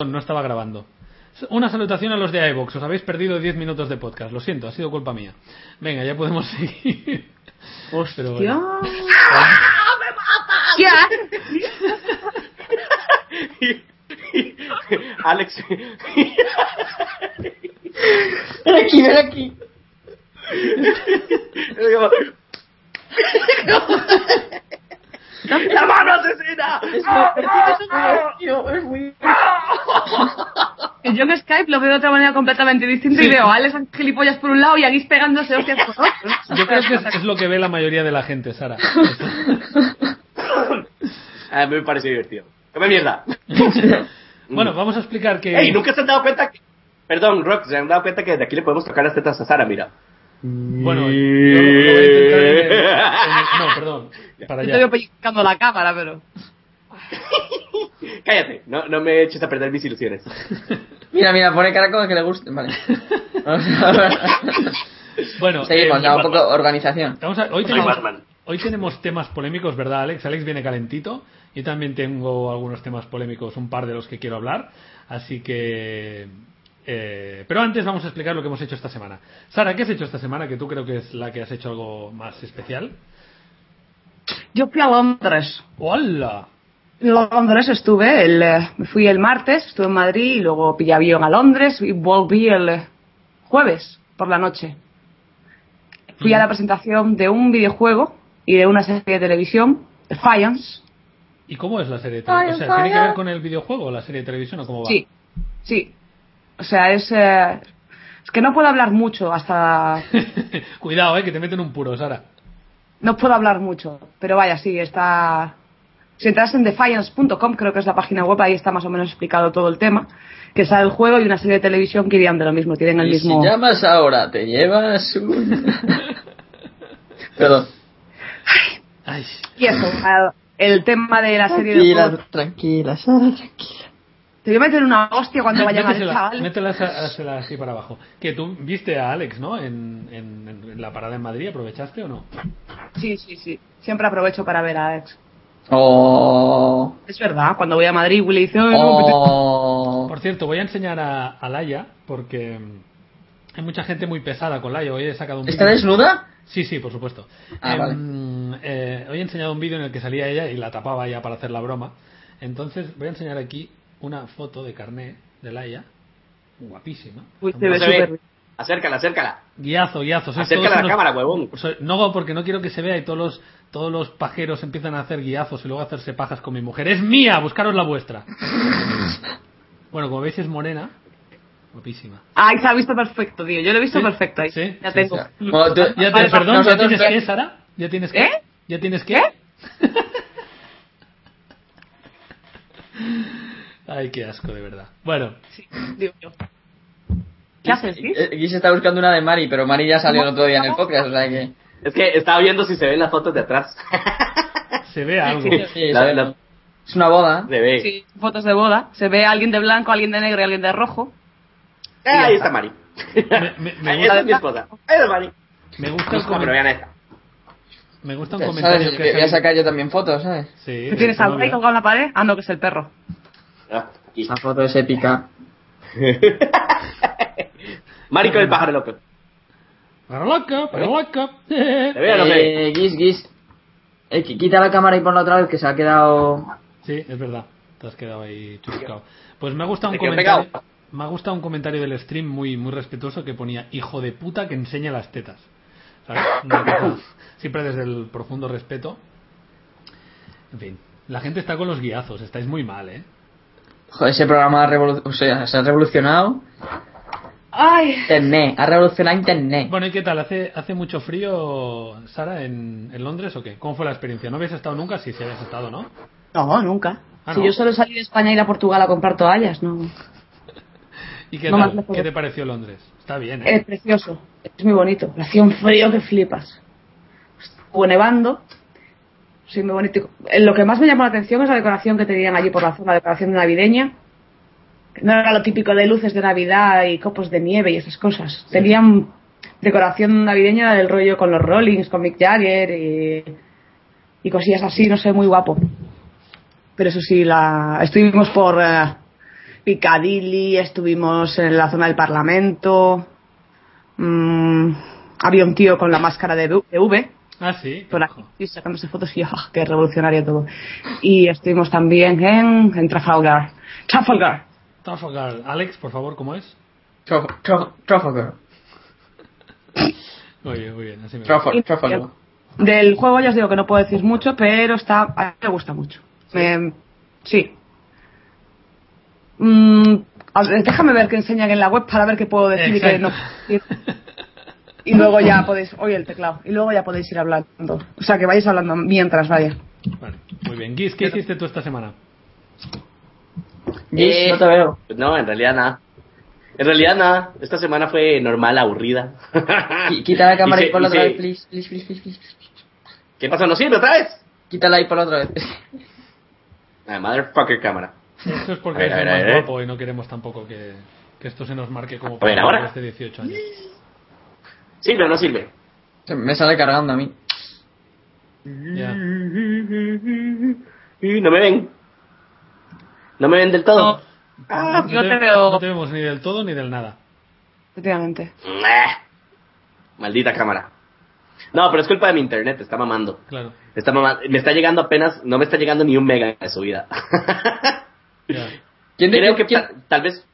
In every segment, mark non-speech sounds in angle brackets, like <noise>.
No estaba grabando. Una salutación a los de iVox. Os habéis perdido 10 minutos de podcast. Lo siento, ha sido culpa mía. Venga, ya podemos seguir. <laughs> ¡Hostia! bueno. ¿Ya? <laughs> Alex. Ven aquí, ven aquí. ¡La mano asesina! Es muy divertido, es muy Que <laughs> Yo en Skype lo veo de otra manera completamente distinta y veo a Alex gilipollas por un lado y a Guis pegándose hostias por otro. Yo creo que es, es lo que ve la mayoría de la gente, Sara. <laughs> A mí me pareció divertido. ¡Come mierda! <laughs> Bueno, vamos a explicar que. ¡Ey! ¿Nunca se han dado cuenta que... Perdón, Rock, se han dado cuenta que de aquí le podemos tocar las tetas a Sara, mira. Bueno, yo lo, lo voy a intentar en el- en el- No, perdón. Para Yo allá. estoy pellizcando la cámara, pero. <laughs> Cállate, no, no me eches a perder mis ilusiones. <laughs> Mira, mira, pone cara como que le guste. Vale. <laughs> Bueno, Seguimos, eh, un poco organización. Vamos a- hoy, tenemos, hoy tenemos temas polémicos, ¿verdad, Alex? Alex viene calentito. Yo también tengo algunos temas polémicos, un par de los que quiero hablar. Así que. Eh, pero antes vamos a explicar lo que hemos hecho esta semana. Sara, ¿qué has hecho esta semana? Que tú creo que es la que has hecho algo más especial. Yo fui a Londres. ¡Hola! En Londres estuve, el, eh, me fui el martes, estuve en Madrid y luego pillé avión a Londres y volví el jueves por la noche. Fui a la presentación de un videojuego y de una serie de televisión, Defiance. ¿Y cómo es la serie de televisión? O sea, ¿tiene que ver con el videojuego, la serie de televisión o cómo va? Sí, sí. O sea, es, eh, es que no puedo hablar mucho hasta... <laughs> Cuidado, eh, que te meten un puro, Sara. No puedo hablar mucho, pero vaya, sí, está... Si entras en defiance.com, creo que es la página web, ahí está más o menos explicado todo el tema, que sale el juego y una serie de televisión que irían de lo mismo, tienen el Y mismo... si llamas ahora, te llevas un... <laughs> Perdón. Ay, Y eso, el tema de la serie de Tranquila, juegos... tranquila, Sara, tranquila. Te voy a meter una hostia cuando vayan al chaval. mételas así para abajo. Que tú viste a Alex, ¿no? En, en- en la parada en Madrid, ¿aprovechaste o no? Sí, sí, sí. Siempre aprovecho para ver a Alex. Oh. Es verdad, cuando voy a Madrid, Willy dice... Oh. Por cierto, voy a enseñar a, a Laia porque hay mucha gente muy pesada con Laia. Hoy he sacado un ¿Está desnuda? Sí, sí, por supuesto. Ah, Em, eh, hoy he enseñado un vídeo en el que salía ella y la tapaba ya para hacer la broma. Entonces voy a enseñar aquí una foto de carné de Laia. Guapísima. Uy, se ve súper. Acércala, acércala. Guiazo, guiazo. Sois Acércala a la unos- cámara, huevón. No, porque no quiero que se vea y todos los, todos los pajeros empiezan a hacer guiazos y luego a hacerse pajas con mi mujer. ¡Es mía! Buscaros la vuestra. bueno, como veis es morena. Guapísima. Ay, se ha visto perfecto, tío. Yo lo he visto Sí, perfecto ahí. sí, ya sí, tengo. sí. Bueno, tú- Ya te, Vale, perdón, ¿ya tienes ya- qué, Sara? ¿Ya tienes qué? ¿Eh? ¿Ya tienes qué? ¿Qué? <laughs> Ay, qué asco, de verdad. Bueno, Sí, digo yo. ¿Qué haces, Gis? Eh, Guis está buscando una de Mari, pero Mari ya salió el otro día en el podcast, o sea que... Es que estaba viendo si se ven las fotos de atrás. <laughs> se ve algo. Sí, La- la- Es una boda. Se ve. Sí, fotos de boda. Se ve a alguien de blanco, alguien de negro y alguien de rojo. Eh, ahí está Mari. Me- me- me Esa es mi esposa. Ahí está Mari. Me gusta, el No, pero comen- vean esta. me gusta un ¿Sabes? comentario Que que Voy a sacar yo también fotos, ¿sabes? Sí, ¿Tú de tienes algo ahí colgado en la pared? Ah, no, que es el perro. Ah. Esa foto es épica. <laughs> Mari con el pájaro loco. Pero loca, pero loca. ¿Se ve o no se ve? Eh, Guis, Guis. Eh, qui- quita la cámara y ponla otra vez que se ha quedado... Sí, es verdad. Te has quedado ahí chuscado. Pues me ha gustado un Te comentario. pegado. Me ha gustado un comentario del stream muy, muy respetuoso que ponía hijo de puta que enseña las tetas. ¿Sabes? <laughs> Siempre desde el profundo respeto. En fin, la gente está con los guiazos, estáis muy mal, ¿eh? Joder, ese programa ha revolu- o sea, se ha revolucionado Ay, Internet, ha revolucionado Internet. Bueno, ¿y qué tal? ¿Hace, hace mucho frío, Sara, en, en Londres o qué? ¿Cómo fue la experiencia? ¿No habías estado nunca? Sí, sí habías estado, ¿no? no, nunca. Ah, Si ¿no? yo solo salí de España a ir a Portugal a comprar toallas, no. <laughs> ¿Y qué no tal? ¿Qué te pareció Londres? Está bien, ¿eh? Es precioso, es muy bonito. Hacía un frío que flipas. Estuvo nevando. Sí, muy bonito. Eh, Lo que más me llamó la atención es la decoración que tenían allí por la zona, la decoración navideña. No era lo típico de luces de Navidad y copos de nieve y esas cosas. Tenían decoración navideña del rollo con los Rollings, con Mick Jagger y, y cosillas así, no sé, muy guapo. Pero eso sí, la... estuvimos por eh, Piccadilly, estuvimos en la zona del Parlamento. Mm, había un tío con la máscara de de V Ah, sí. Ojo. aquí sí, sacándose fotos <laughs> y ¡ah, qué revolucionario todo. Y estuvimos también en, en Trafalgar. Trafalgar. Trafalgar. Alex, por favor, ¿cómo es? Traf- Traf- Trafalgar. <laughs> Muy bien, muy bien. Así me gusta. Trafalgar. Trafalgar. Del juego ya os digo que no puedo decir mucho, pero está a mí me gusta mucho. Me- sí. Mm, a ver, déjame ver qué enseñan en la web para ver qué puedo decir y qué no. <laughs> Y luego ya podéis, oye el teclado, y luego ya podéis ir hablando. O sea, que vayáis hablando mientras vaya. Vale, muy bien. Guis, ¿qué hiciste tú esta semana? Gis, Eh, no te veo. No, en realidad nada. En realidad nada. Esta semana fue normal, aburrida. Qui- Quita la cámara y, ponla otra vez, please, please, please, please, please. ¿Qué pasó? ¿No sirve otra vez? Quítala y ponla otra vez. Ah, motherfucker cámara. Eso es porque ver, más guapo y no queremos tampoco que, que esto se nos marque como A ver, ahora. desde 18 años. ¿Sirve o no sirve? Se Me sale cargando a mí. Ya. Y no me ven. No me ven del todo. Ah, No te, te veo. no te vemos ni del todo ni del nada. Efectivamente. Maldita cámara. No, pero es culpa de mi internet, está mamando. Claro. Está mamando. Me está llegando apenas, no me está llegando ni un mega de subida. Ya. <laughs> ¿Quién te Creo que quién- tal vez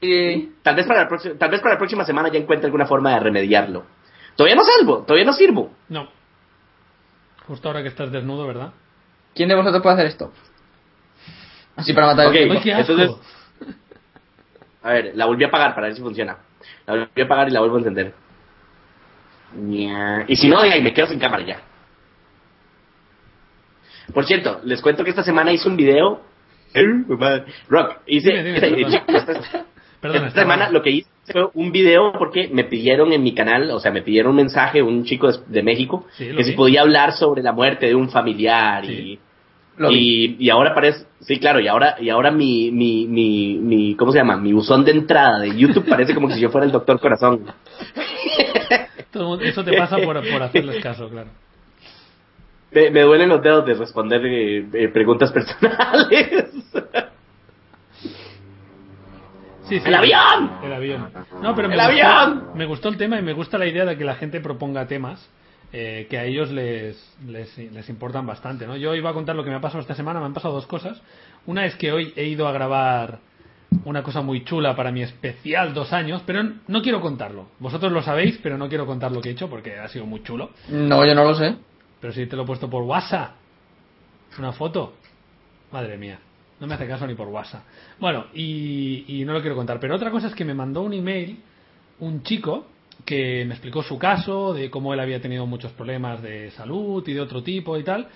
eh, Tal vez, para la próxima, tal vez para la próxima semana ya encuentre alguna forma de remediarlo. Todavía no salvo, todavía no sirvo. No. Justo ahora que estás desnudo, ¿verdad? ¿Quién de vosotros puede hacer esto? Así para matar Ok. el ¡Ay, tiempo. qué asco! entonces- A ver, la volví a apagar para ver si funciona. La volví a apagar y la vuelvo a encender. Y si no, ahí me quedo sin cámara ya. Por cierto, les cuento que esta semana hice un video. Rock, hice. Dime, dime, perdón. esta- Perdona, Esta semana lo que hice fue un video porque me pidieron en mi canal, o sea, me pidieron un mensaje, un chico de, de México, Sí, que si vi. podía hablar sobre la muerte de un familiar Sí. Y, y, y ahora parece, sí, claro, y ahora, y ahora mi, mi, mi, mi, ¿cómo se llama? Mi buzón de entrada de YouTube parece como que si yo fuera el doctor corazón. <laughs> Todo Eso te pasa por, por hacerles caso, claro. Me, me duelen los dedos de responder eh, eh, preguntas <laughs> personales. Sí, sí. ¡El avión! El avión. No, pero me ¡El gustó, avión! me gustó el tema y me gusta la idea de que la gente proponga temas eh, que a ellos les, les, les importan bastante. ¿no? Yo iba a contar lo que me ha pasado esta semana. Me han pasado dos cosas. Una es que hoy he ido a grabar una cosa muy chula para mi especial dos años, pero no quiero contarlo. Vosotros lo sabéis, pero no quiero contar lo que he hecho porque ha sido muy chulo. No, yo no lo sé. Pero si te lo he puesto por WhatsApp. Una foto. Madre mía. No me hace caso ni por WhatsApp. Bueno, y, y no lo quiero contar. Pero otra cosa es que me mandó un email un chico que me explicó su caso, de cómo él había tenido muchos problemas de salud y de otro tipo y tal,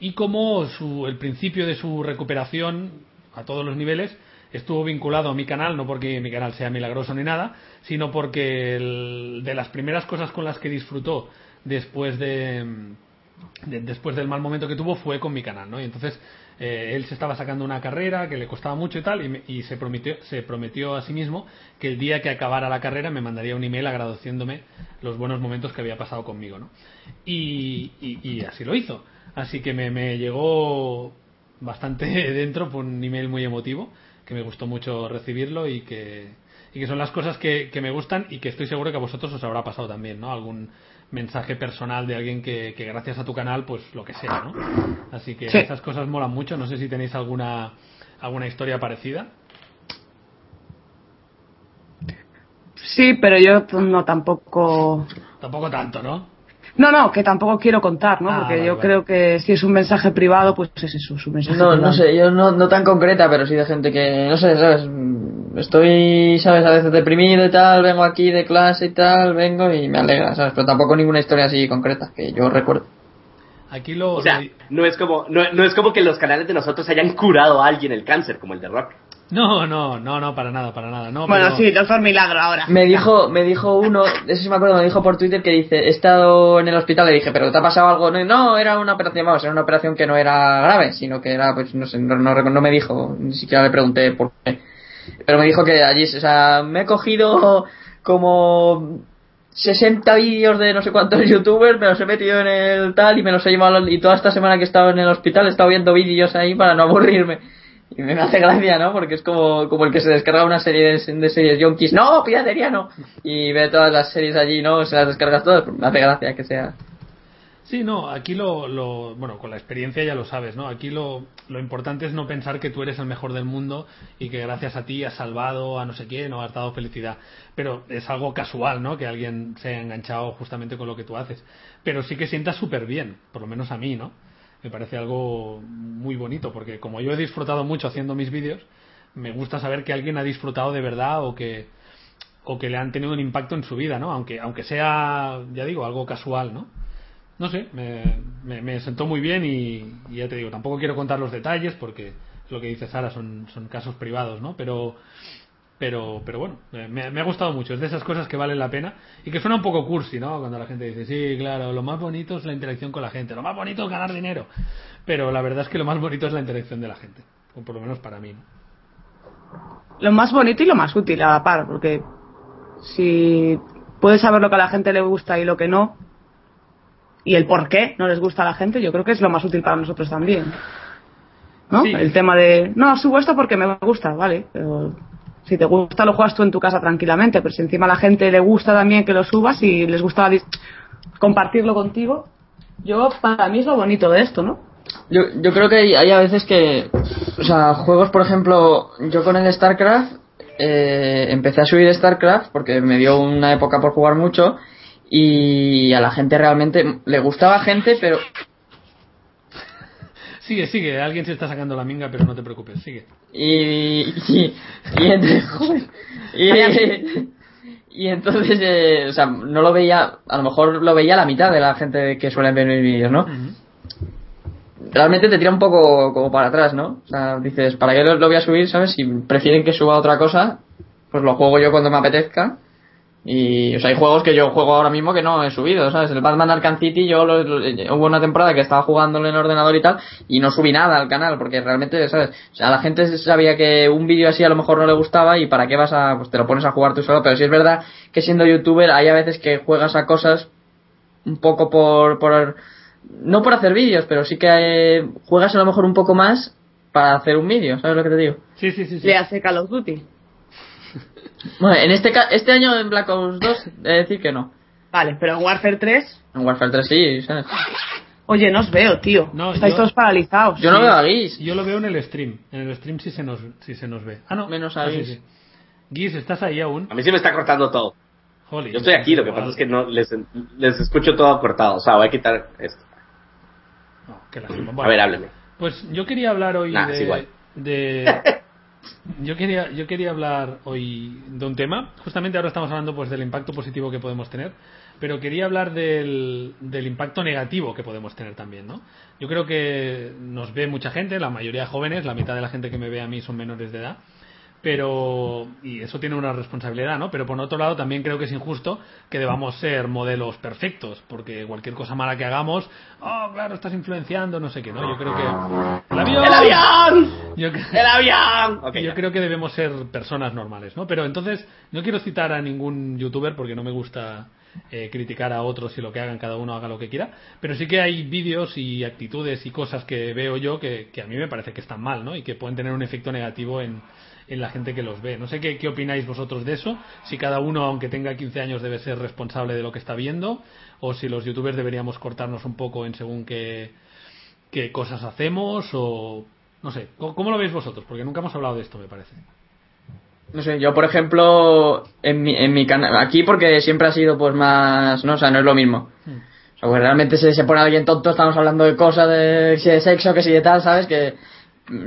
y cómo su, el principio de su recuperación a todos los niveles estuvo vinculado a mi canal, no porque mi canal sea milagroso ni nada, sino porque el- de las primeras cosas con las que disfrutó después de, de- después del mal momento que tuvo fue con mi canal, ¿no? Y entonces eh, él se estaba sacando una carrera que le costaba mucho y tal, y, y se prometió se prometió a sí mismo que el día que acabara la carrera me mandaría un email agradeciéndome los buenos momentos que había pasado conmigo, ¿no? Y así lo hizo. Así que me, me llegó bastante <laughs> dentro por un email muy emotivo, que me gustó mucho recibirlo y que, y que son las cosas que, que me gustan y que estoy seguro que a vosotros os habrá pasado también, ¿no? Algún mensaje personal de alguien que, que gracias a tu canal, pues lo que sea, ¿no? Así que Sí. esas cosas molan mucho. No sé si tenéis alguna, alguna historia parecida. Sí, pero yo no tampoco. Tampoco tanto, ¿no? No, no, que tampoco quiero contar, ¿no? Ah, Porque vale, yo vale. creo que si es un mensaje privado, pues es eso, es un mensaje No, privado. no sé, yo no, no tan concreta, pero sí de gente que, no sé, ¿sabes? Estoy, ¿sabes? A veces deprimido y tal, vengo aquí de clase y tal, vengo y me alegra, ¿sabes? Pero tampoco ninguna historia así concreta que yo recuerdo. Aquí lo. O sea, lo- no es como no, no es como que los canales de nosotros hayan curado a alguien el cáncer, como el de Rock. No, no, no, no, para nada, para nada. No, Bueno, pero- sí, doctor Milagro ahora. Me dijo, me dijo uno, eso sí me acuerdo, me dijo por Twitter que dice, he estado en el hospital, le dije, pero ¿te ha pasado algo? No, no, era una operación, vamos, era una operación que no era grave, sino que era, pues, no sé, no, no, no me dijo, ni siquiera le pregunté por qué. Pero me dijo que allí, o sea, me he cogido como 60 vídeos de no sé cuántos <laughs> youtubers, me los he metido en el tal y me los he llevado, y toda esta semana que he estado en el hospital he estado viendo vídeos ahí para no aburrirme. Y me hace gracia, ¿no? Porque es como, como el que se descarga una serie de, series yonkis. ¡No! ¡Piratería no! Y ve todas las series allí, ¿no? Se las descargas todas. Me hace gracia que sea. Sí, no, aquí lo, lo- bueno, con la experiencia ya lo sabes, ¿no? Aquí lo, lo importante es no pensar que tú eres el mejor del mundo y que gracias a ti has salvado a no sé quién o has dado felicidad. Pero es algo casual, ¿no? Que alguien se haya enganchado justamente con lo que tú haces. Pero sí que sientas súper bien, por lo menos a mí, ¿no? Me parece algo muy bonito porque como yo he disfrutado mucho haciendo mis vídeos, me gusta saber que alguien ha disfrutado de verdad o que, o que le han tenido un impacto en su vida, ¿no? Aunque, aunque sea, ya digo, algo casual, ¿no? No sé, me, me, me sentó muy bien y, ya te digo, tampoco quiero contar los detalles porque lo que dice Sara, son, son casos privados, ¿no? Pero, pero, pero bueno, me, me ha gustado mucho, es de esas cosas que valen la pena y que suena un poco cursi, ¿no? Cuando la gente dice, sí, claro, lo más bonito es la interacción con la gente, lo más bonito es ganar dinero, pero la verdad es que lo más bonito es la interacción de la gente, o por lo menos para mí, ¿no? Lo más bonito y lo más útil a la par, porque si puedes saber lo que a la gente le gusta y lo que no, y el por qué no les gusta a la gente, yo creo que es lo más útil para nosotros también. ¿No? Sí. El tema de, no, subo esto porque me gusta, vale, pero si te gusta lo juegas tú en tu casa tranquilamente, pero si encima a la gente le gusta también que lo subas y les gusta compartirlo contigo, yo, para mí es lo bonito de esto, ¿no? Yo, yo creo que hay, hay a veces que, o sea, juegos, por ejemplo, yo con el StarCraft, eh, empecé a subir StarCraft porque me dio una época por jugar mucho y a la gente realmente le gustaba gente, pero Sigue, sigue, alguien se está sacando la minga, pero no te preocupes, sigue. Y y, y, y entonces, eh, o sea, no lo veía, a lo mejor lo veía la mitad de la gente que suelen ver mis vídeos, ¿no? realmente te tira un poco como para atrás, ¿no? O sea, dices, ¿para qué lo, lo voy a subir, sabes? Si prefieren que suba otra cosa, pues lo juego yo cuando me apetezca. Y, o sea, hay juegos que yo juego ahora mismo que no he subido, ¿sabes? El Batman Arkham City, yo lo- lo- hubo una temporada que estaba jugándolo en el ordenador y tal, y no subí nada al canal, porque realmente, ¿sabes? O sea, la gente sabía que un vídeo así a lo mejor no le gustaba y para qué vas a, pues te lo pones a jugar tú solo, pero sí es verdad que siendo youtuber hay a veces que juegas a cosas un poco por, por no por hacer vídeos, pero sí que eh, juegas a lo mejor un poco más para hacer un vídeo, ¿sabes lo que te digo? Sí, sí, sí. sí. Le hace Call of Duty. <laughs> Bueno, en este ca- este año en Black Ops 2 he de decir que no. Vale, pero en Warfare 3, En Warfare 3 sí, ¿sabes? oye, no os veo, tío. No, Estáis yo- todos paralizados. Yo no veo a Guis. Yo lo veo en el stream. En el stream sí se nos, sí se nos ve. Ah, no. Menos a Ah, Guis. sí. Guis, ¿estás ahí aún? A mí sí me está cortando todo. Jolly, Yo estoy aquí, lo que pasa es que no les, les escucho todo cortado. O sea, voy a quitar esto. No, qué lástima. A Bueno, ver, hábleme. Pues yo quería hablar hoy Nah, de, es igual. de- <laughs> yo quería yo quería hablar hoy de un tema. Justamente ahora estamos hablando pues del impacto positivo que podemos tener, pero quería hablar del, del impacto negativo que podemos tener también, ¿no? Yo creo que nos ve mucha gente, la mayoría jóvenes, la mitad de la gente que me ve a mí son menores de edad. Pero y eso tiene una responsabilidad, ¿no? Pero por otro lado también creo que es injusto que debamos ser modelos perfectos, porque cualquier cosa mala que hagamos, oh, claro, estás influenciando, no sé qué, ¿no? Yo creo que el avión, ¡El avión! Yo, ¡El avión! Ok, yo creo que debemos ser personas normales, ¿no? Pero entonces no quiero citar a ningún youtuber porque no me gusta eh, criticar a otros y lo que hagan, cada uno haga lo que quiera, pero sí que hay vídeos y actitudes y cosas que veo yo que, que a mí me parece que están mal, ¿no? Y que pueden tener un efecto negativo en, en la gente que los ve. No sé qué, qué opináis vosotros de eso, si cada uno, aunque tenga 15 años, debe ser responsable de lo que está viendo, o si los youtubers deberíamos cortarnos un poco en según qué, qué cosas hacemos, o no sé, ¿cómo, lo veis vosotros? Porque nunca hemos hablado de esto, me parece. No sé, yo por ejemplo, en mi, en mi canal, aquí porque siempre ha sido pues más, no, o sea, no es lo mismo. O sea, pues realmente se, se pone alguien tonto, estamos hablando de cosas, de, si de sexo, que si de tal, ¿sabes? Que,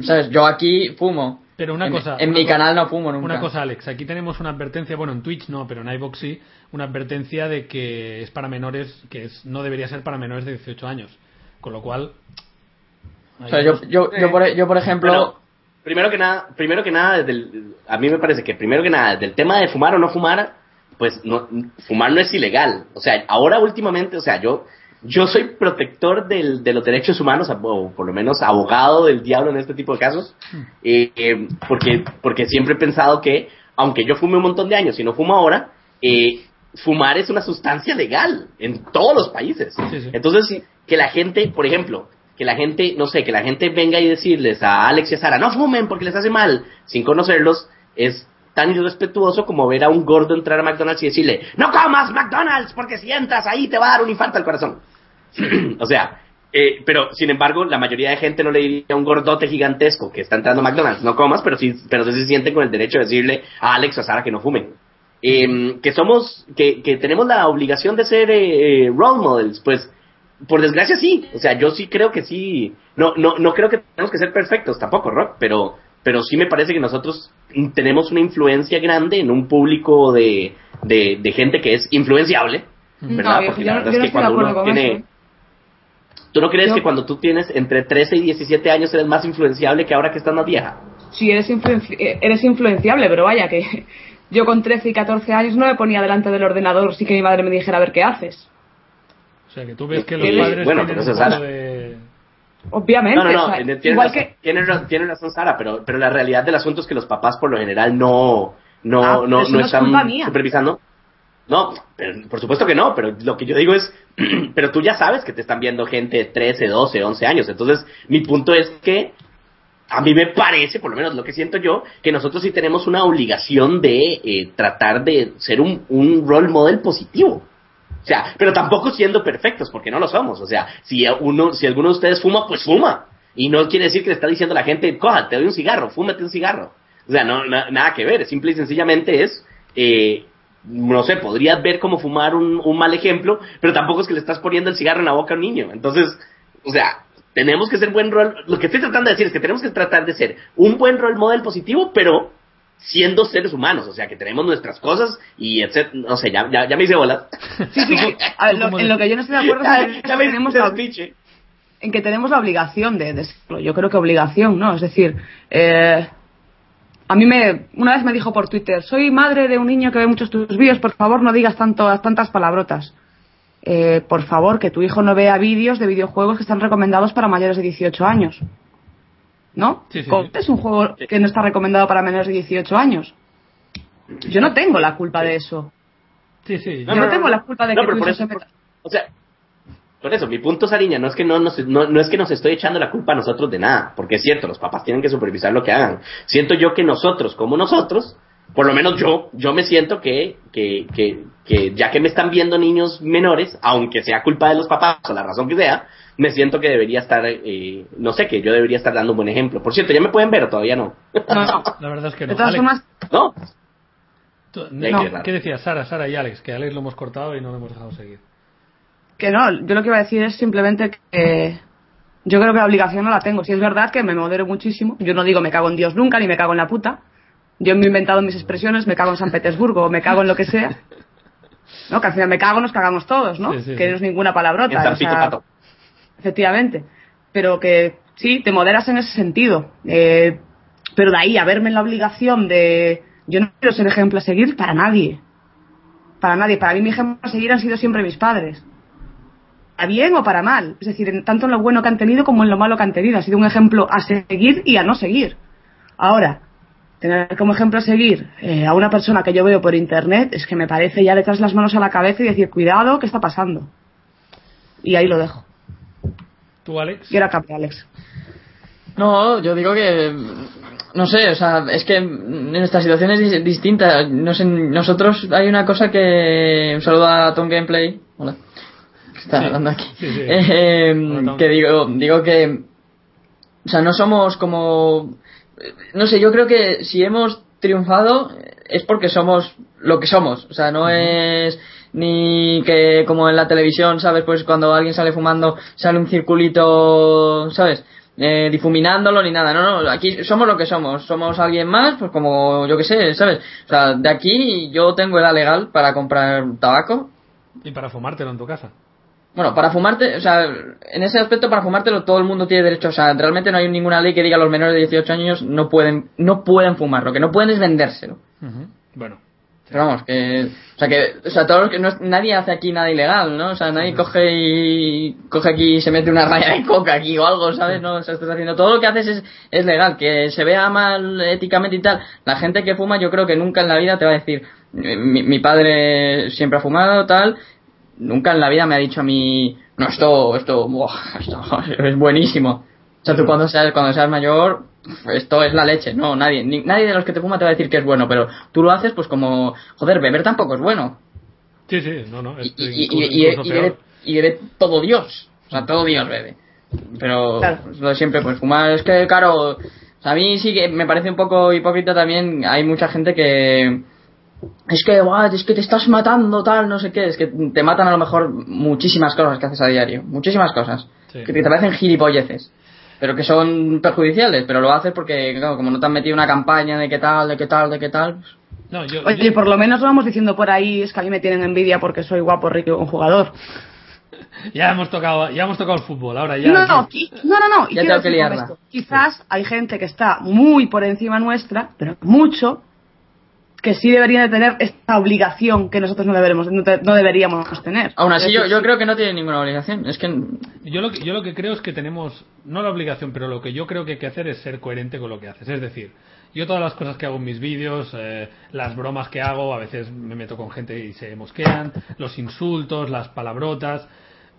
¿sabes? Yo aquí fumo. Pero una en, cosa. En una mi canal no fumo nunca. Una cosa, Alex. Aquí tenemos una advertencia, bueno, en Twitch no, pero en iVoox sí, una advertencia de que es para menores, que es, no debería ser para menores de 18 años. Con lo cual. O sea, yo, yo, yo, por, yo, por ejemplo. Primero que nada, primero que nada, desde el- a mí me parece que primero que nada, del tema de fumar o no fumar, pues no, fumar no es ilegal. O sea, ahora últimamente, o sea, yo, yo soy protector del, de los derechos humanos, o por lo menos abogado del diablo en este tipo de casos, eh, eh, porque, porque siempre he pensado que, aunque yo fume un montón de años y no fumo ahora, eh, fumar es una sustancia legal en todos los países. Sí, sí. Entonces, que la gente, por ejemplo, que la gente, no sé, que la gente venga y decirles a Alex y a Sara, no fumen porque les hace mal, sin conocerlos, es tan irrespetuoso como ver a un gordo entrar a McDonald's y decirle, no comas McDonald's porque si entras ahí te va a dar un infarto al corazón. <clears throat> o sea, eh, pero sin embargo, la mayoría de gente no le diría a un gordote gigantesco que está entrando a McDonald's, no comas, pero sí, pero sí se sienten con el derecho de decirle a Alex o a Sara que no fumen. Eh, que somos, que, que tenemos la obligación de ser eh, eh, role models, pues por desgracia sí, o sea, yo sí creo que sí, no, no, no creo que tenemos que ser perfectos tampoco, Rock, pero, pero sí me parece que nosotros tenemos una influencia grande en un público de, de, de gente que es influenciable, ¿verdad? No, Porque yo la no- verdad yo no es que cuando uno tiene... eso. ¿Tú no crees Yo- que cuando tú tienes entre 13 y 17 años eres más influenciable que ahora que estás más vieja? Sí, eres, influenci- eh, eres influenciable, pero vaya que <laughs> yo con 13 y 14 años no me ponía delante del ordenador sin que mi madre me dijera a ver qué haces. O sea, que tú ves que los padres bueno, tienen un poco de. Obviamente. No, no, no, o sea, tienes, igual razón, que tienes, ra- tienes razón, Sara, pero, pero la realidad del asunto es que los papás por lo general no, no, Ah, no, no no es están supervisando. No, pero, por supuesto que no, pero lo que yo digo es, <clears throat> pero tú ya sabes que te están viendo gente de 13, 12, 11 años, entonces mi punto es que a mí me parece, por lo menos lo que siento yo, que nosotros sí tenemos una obligación de eh, tratar de ser un, un role model positivo. O sea, pero tampoco siendo perfectos, porque no lo somos. O sea, si uno, si alguno de ustedes fuma, pues fuma. Y no quiere decir que le está diciendo a la gente, coja, te doy un cigarro, fúmate un cigarro. O sea, no, na- nada que ver. Simple y sencillamente es, eh, no sé, podrías ver como fumar un, un mal ejemplo, pero tampoco es que le estás poniendo el cigarro en la boca a un niño. Entonces, o sea, tenemos que ser buen rol. Lo que estoy tratando de decir es que tenemos que tratar de ser un buen rol model positivo, pero siendo seres humanos, o sea, que tenemos nuestras cosas y etcétera, no sé, ya, ya, ya me hice bolas. <laughs> Sí, sí. <laughs> A lo- en lo que yo no estoy de acuerdo <laughs> ya, es que ya me tenemos hice la, despiche. en que tenemos la obligación de, de serlo. Yo creo que obligación, ¿no? Es decir, eh, a mí me, una vez me dijo por Twitter, soy madre de un niño que ve muchos tus vídeos, por favor no digas tanto, tantas palabrotas. Eh, por favor, que tu hijo no vea vídeos de videojuegos que están recomendados para mayores de 18 años. ¿No? Sí, sí, ¿Cómo sí. Es un juego que no está recomendado para menores de 18 años. Yo no tengo la culpa de eso. Sí, sí. Yo no tengo la culpa de No, que pero por eso, se meta- O sea, por eso, mi punto, Sariña, no es que no, nos- no, no es que nos estoy echando la culpa a nosotros de nada, porque es cierto, los papás tienen que supervisar lo que hagan. Siento yo que nosotros, como nosotros, por lo menos yo, yo me siento que, que, que, que ya que me están viendo niños menores, aunque sea culpa de los papás o la razón que sea, me siento que debería estar, eh, no sé, que yo debería estar dando un buen ejemplo. Por cierto, ¿ya me pueden ver o todavía no? No, no. <laughs> La verdad es que no. De todas Alex, formas, ¿No? No. ¿qué, decías, Sara, Sara y Alex? Que a Alex lo hemos cortado y no lo hemos dejado seguir. Que no, yo lo que iba a decir es simplemente que yo creo que la obligación no la tengo. Si es verdad que me modero muchísimo, yo no digo me cago en Dios nunca ni me cago en la puta. Yo me he inventado mis expresiones, me cago en San Petersburgo o me cago en lo que sea. ¿No? Que al final me cago, nos cagamos todos, ¿no? Sí, sí, que sí. no es ninguna palabrota. O sea. Efectivamente. Pero que sí, te moderas en ese sentido. Eh, pero de ahí a verme en la obligación de. Yo no quiero ser ejemplo a seguir para nadie. Para nadie. Para mí mi ejemplo a seguir han sido siempre mis padres. ¿Para bien o para mal? Es decir, en- tanto en lo bueno que han tenido como en lo malo que han tenido. Ha sido un ejemplo a seguir y a no seguir. Ahora, tener como ejemplo a seguir eh, a una persona que yo veo por internet es que me parece ya le traes las manos a la cabeza y decir, cuidado, ¿qué está pasando? Y ahí lo dejo. ¿Tú, Alex? Cambia, Alex. No, yo digo que. No sé, o sea, es que nuestra situación es dis- distinta. No sé, nosotros hay una cosa que. Un saludo a Tom Gameplay. Hola. Que está Sí, hablando aquí. sí, sí. <laughs> Eh, Hola, que digo, digo que. O sea, no somos como. No sé, yo creo que si hemos triunfado es porque somos lo que somos. O sea, no es ni que como en la televisión, ¿sabes? Pues cuando alguien sale fumando sale un circulito, ¿sabes? Eh, difuminándolo ni nada. No, no, aquí somos lo que somos. Somos alguien más, pues como yo que sé, ¿sabes? O sea, de aquí yo tengo edad legal para comprar tabaco. Y para fumártelo en tu casa. Bueno, para fumarte, o sea, en ese aspecto para fumártelo todo el mundo tiene derecho, o sea, realmente no hay ninguna ley que diga los menores de 18 años no pueden no pueden fumar, lo que no pueden es vendérselo. Ujú. Bueno. Pero vamos, que o sea que o sea, todo lo que no es- nadie hace aquí nada ilegal, ¿no? O sea, nadie coge y coge aquí y se mete una raya de coca aquí o algo, ¿sabes? No, o sea, estás haciendo todo lo que haces es es legal, que se vea mal éticamente y tal. La gente que fuma yo creo que nunca en la vida te va a decir mi, mi padre siempre ha fumado tal, nunca en la vida me ha dicho a mí, no, esto, esto, buah, esto <laughs> es buenísimo. O sea, tú cuando seas, cuando seas mayor, esto es la leche, no, nadie, ni- nadie de los que te fuma te va a decir que es bueno, pero tú lo haces pues como, joder, beber tampoco es bueno. Sí, sí, no, no. Y, es y, y, incluso- y- incluso y peor. bebe, y bebe todo Dios, o sea, todo Dios bebe. Pero Claro. pues, lo de siempre, pues fumar, es que claro, o sea, a mí sí que me parece un poco hipócrita también, hay mucha gente que es que, guau, es que te estás matando, tal, no sé qué, es que te matan a lo mejor muchísimas cosas que haces a diario, muchísimas cosas, Sí. que te parecen gilipolleces, pero que son perjudiciales, pero lo haces porque, claro, como no te han metido una campaña de qué tal, de qué tal, de qué tal, pues, No, yo, Oye, yo- por lo menos lo vamos diciendo por ahí, es que a mí me tienen envidia porque soy guapo, rico un jugador. <laughs> ya hemos tocado, ya hemos tocado el fútbol, ahora ya. No, no, no, no, no. y Ya tengo que liarla. Quizás hay gente que está muy por encima nuestra, pero mucho, que sí deberían de tener esta obligación que nosotros no, deberemos, no, te- no deberíamos tener. aún así yo, yo creo que no tiene ninguna obligación, es que Yo lo, que, yo lo que creo es que tenemos, no la obligación, pero lo que yo creo que hay que hacer es ser coherente con lo que haces. Es decir, yo todas las cosas que hago en mis vídeos, eh, las bromas que hago, a veces me meto con gente y se mosquean, los insultos, las palabrotas,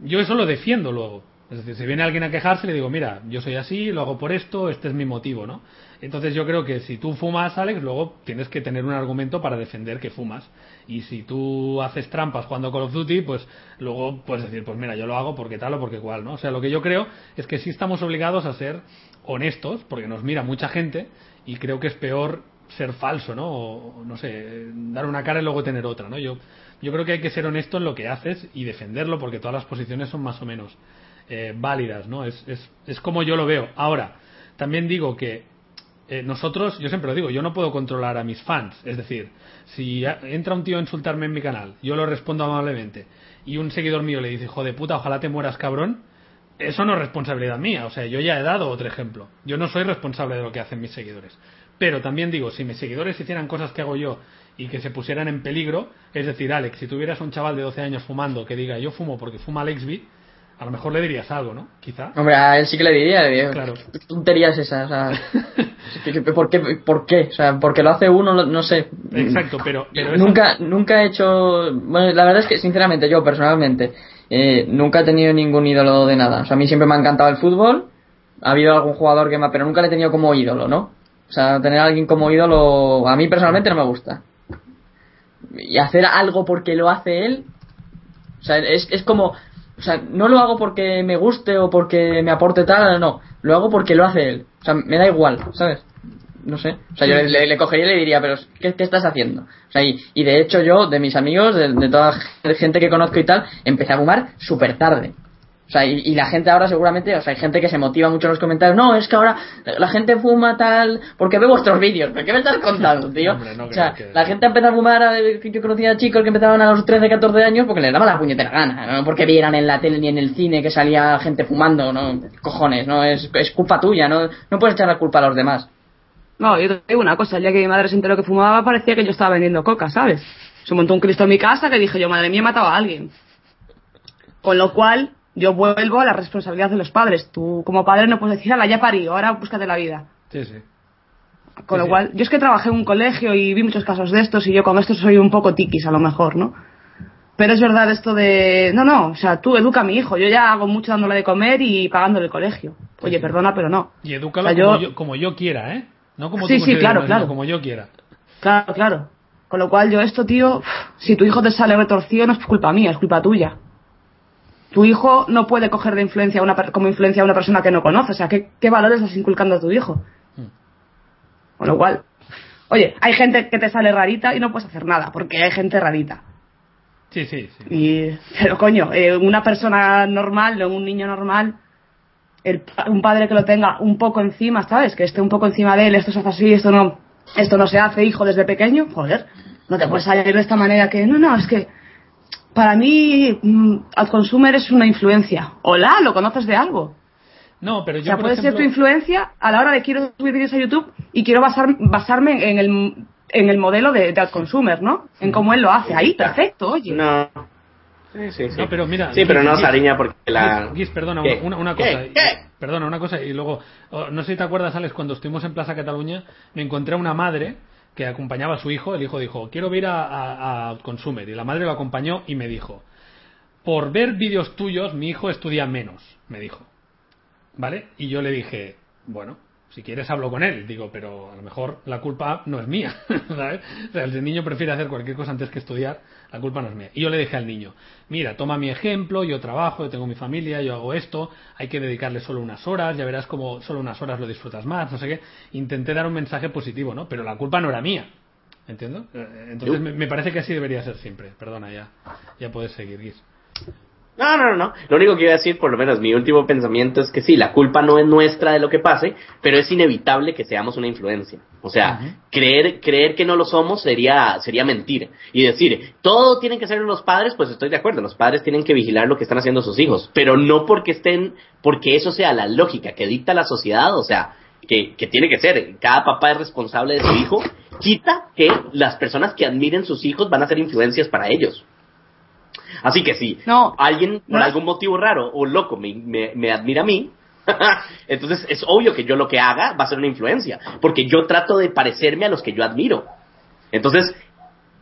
yo eso lo defiendo luego. Es decir, si viene alguien a quejarse, le digo, mira, yo soy así, lo hago por esto, este es mi motivo, ¿no? Entonces yo creo que si tú fumas, Alex, luego tienes que tener un argumento para defender que fumas. Y si tú haces trampas jugando Call of Duty, pues luego puedes decir, pues mira, yo lo hago porque tal o porque cual, ¿no? O sea, lo que yo creo es que sí estamos obligados a ser honestos, porque nos mira mucha gente, y creo que es peor ser falso, ¿no? O, no sé, dar una cara y luego tener otra, ¿no? Yo, yo creo que hay que ser honesto en lo que haces y defenderlo, porque todas las posiciones son más o menos eh, válidas, ¿no? Es, es, es como yo lo veo. Ahora, también digo que eh, nosotros, yo siempre lo digo, yo no puedo controlar a mis fans. Es decir, si entra un tío a insultarme en mi canal, yo lo respondo amablemente, y un seguidor mío le dice, hijo de puta, ojalá te mueras cabrón, eso no es responsabilidad mía. O sea, yo ya he dado otro ejemplo. Yo no soy responsable de lo que hacen mis seguidores. Pero también digo, si mis seguidores hicieran cosas que hago yo y que se pusieran en peligro, es decir, Alex, si tuvieras un chaval de 12 años fumando que diga yo fumo porque fuma Alexby, a lo mejor le dirías algo, ¿no? Quizá. Hombre, a él sí que le diría, le diría, Claro. ¿qué tonterías esas? O sea, <laughs> ¿qué- qué- ¿por, qué, ¿Por qué? O sea, porque lo hace uno, no sé. Exacto, pero, nunca, nunca he hecho. Bueno, la verdad es que, sinceramente, yo personalmente, eh, nunca he tenido ningún ídolo de nada. O sea, a mí siempre me ha encantado el fútbol. Ha habido algún jugador que me ha. Pero nunca le he tenido como ídolo, ¿no? O sea, tener a alguien como ídolo, a mí personalmente no me gusta. Y hacer algo porque lo hace él. O sea, es, es como. O sea, no lo hago porque me guste o porque me aporte tal, no. Lo hago porque lo hace él. O sea, me da igual, ¿sabes? No sé. O sea, yo le, le cogería y le diría, pero ¿qué, qué estás haciendo? O sea, y, y de hecho yo, de mis amigos, de, de toda la gente que conozco y tal, empecé a fumar súper tarde. O sea, y, y la gente ahora seguramente, o sea, hay gente que se motiva mucho en los comentarios. No, es que ahora la gente fuma tal, porque ve vuestros vídeos. ¿Pero qué me estás contando, <laughs> tío? Hombre, no o sea, que- la gente empezó a fumar, eh, yo conocía chicos que empezaban a los 13, 14 años porque les daba la puñetera gana. No porque vieran en la tele ni en el cine que salía gente fumando, no, cojones, no, es, es culpa tuya, no, no puedes echar la culpa a los demás. No, yo te digo una cosa, el día que mi madre se enteró que fumaba parecía que yo estaba vendiendo coca, ¿sabes? Se montó un Cristo en mi casa que dije yo, madre mía, he matado a alguien. Con lo cual, yo vuelvo a la responsabilidad de los padres. Tú, como padre, no puedes decir, ala, ya parí, ahora búscate la vida. Sí, sí. Con Sí, lo cual, yo es que trabajé en un colegio y vi muchos casos de estos y yo con esto soy un poco tiquis a lo mejor, ¿no? Pero es verdad esto de, no, no, o sea, tú educa a mi hijo, yo ya hago mucho dándole de comer y pagándole el colegio. Oye, perdona, pero no. Y edúcalo O sea, como, yo- yo, como yo quiera, ¿eh? No como Sí, tú sí, claro, sino claro. como yo quiera. Claro, claro. Con lo cual yo esto, tío, si tu hijo te sale retorcido no es culpa mía, es culpa tuya. Tu hijo no puede coger de influencia a una, como influencia a una persona que no conoce. O sea, ¿qué, qué valores estás inculcando a tu hijo? Con lo cual, oye, hay gente que te sale rarita y no puedes hacer nada, porque hay gente rarita. Sí, sí, sí. Y, pero coño, eh, una persona normal, un niño normal, el un padre que lo tenga un poco encima, ¿sabes? Que esté un poco encima de él, esto se hace así, esto no, esto no se hace, hijo, desde pequeño, joder, no te puedes salir de esta manera que, no, no, es que para mí, mm, al consumer es una influencia. Hola, ¿lo conoces de algo? No, pero yo, o sea, por puede ser tu influencia a la hora de quiero subir vídeos a YouTube y quiero basar- basarme en el, en el modelo de, de al consumer, ¿no? En cómo él lo hace. Ahí, perfecto, oye. No. Sí, sí, sí. No, pero mira. Sí, pero no, Sariña, porque la. Guis, Guis, perdona, ¿Qué? una, una cosa. ¿Qué? Perdona, una cosa. Y luego, oh, no sé si te acuerdas, Alex, cuando estuvimos en Plaza Cataluña, me encontré a una madre que acompañaba a su hijo. El hijo dijo, quiero ir a, a- Consumer. Y la madre lo acompañó y me dijo, por ver vídeos tuyos, mi hijo estudia menos, me dijo. ¿Vale? Y yo le dije, bueno, si quieres hablo con él. Digo, pero a lo mejor la culpa no es mía, <laughs> ¿sabes? O sea, el niño prefiere hacer cualquier cosa antes que estudiar, la culpa no es mía. Y yo le dije al niño, mira, toma mi ejemplo, yo trabajo, yo tengo mi familia, yo hago esto, hay que dedicarle solo unas horas, ya verás como solo unas horas lo disfrutas más, no sé qué. Intenté dar un mensaje positivo, ¿no? Pero la culpa no era mía. ¿Entiendo? Eh, Entonces Yo- me, me parece que así debería ser siempre. Perdona, ya, ya puedes seguir, Guis. No, no, no, no. Lo único que iba a decir, por lo menos mi último pensamiento es que sí, la culpa no es nuestra de lo que pase, pero es inevitable que seamos una influencia. O sea, creer, creer que no lo somos sería, sería mentir. Y decir, todo tienen que ser los padres, pues estoy de acuerdo. Los padres tienen que vigilar lo que están haciendo sus hijos, pero no porque estén, porque eso sea la lógica que dicta la sociedad, o sea, que, que tiene que ser, cada papá es responsable de su hijo, quita que las personas que admiren sus hijos van a ser influencias para ellos. Así que No, alguien por no. algún motivo raro o loco me, me, me admira a mí, <laughs> entonces es obvio que yo lo que haga va a ser una influencia, porque yo trato de parecerme a los que yo admiro. Entonces,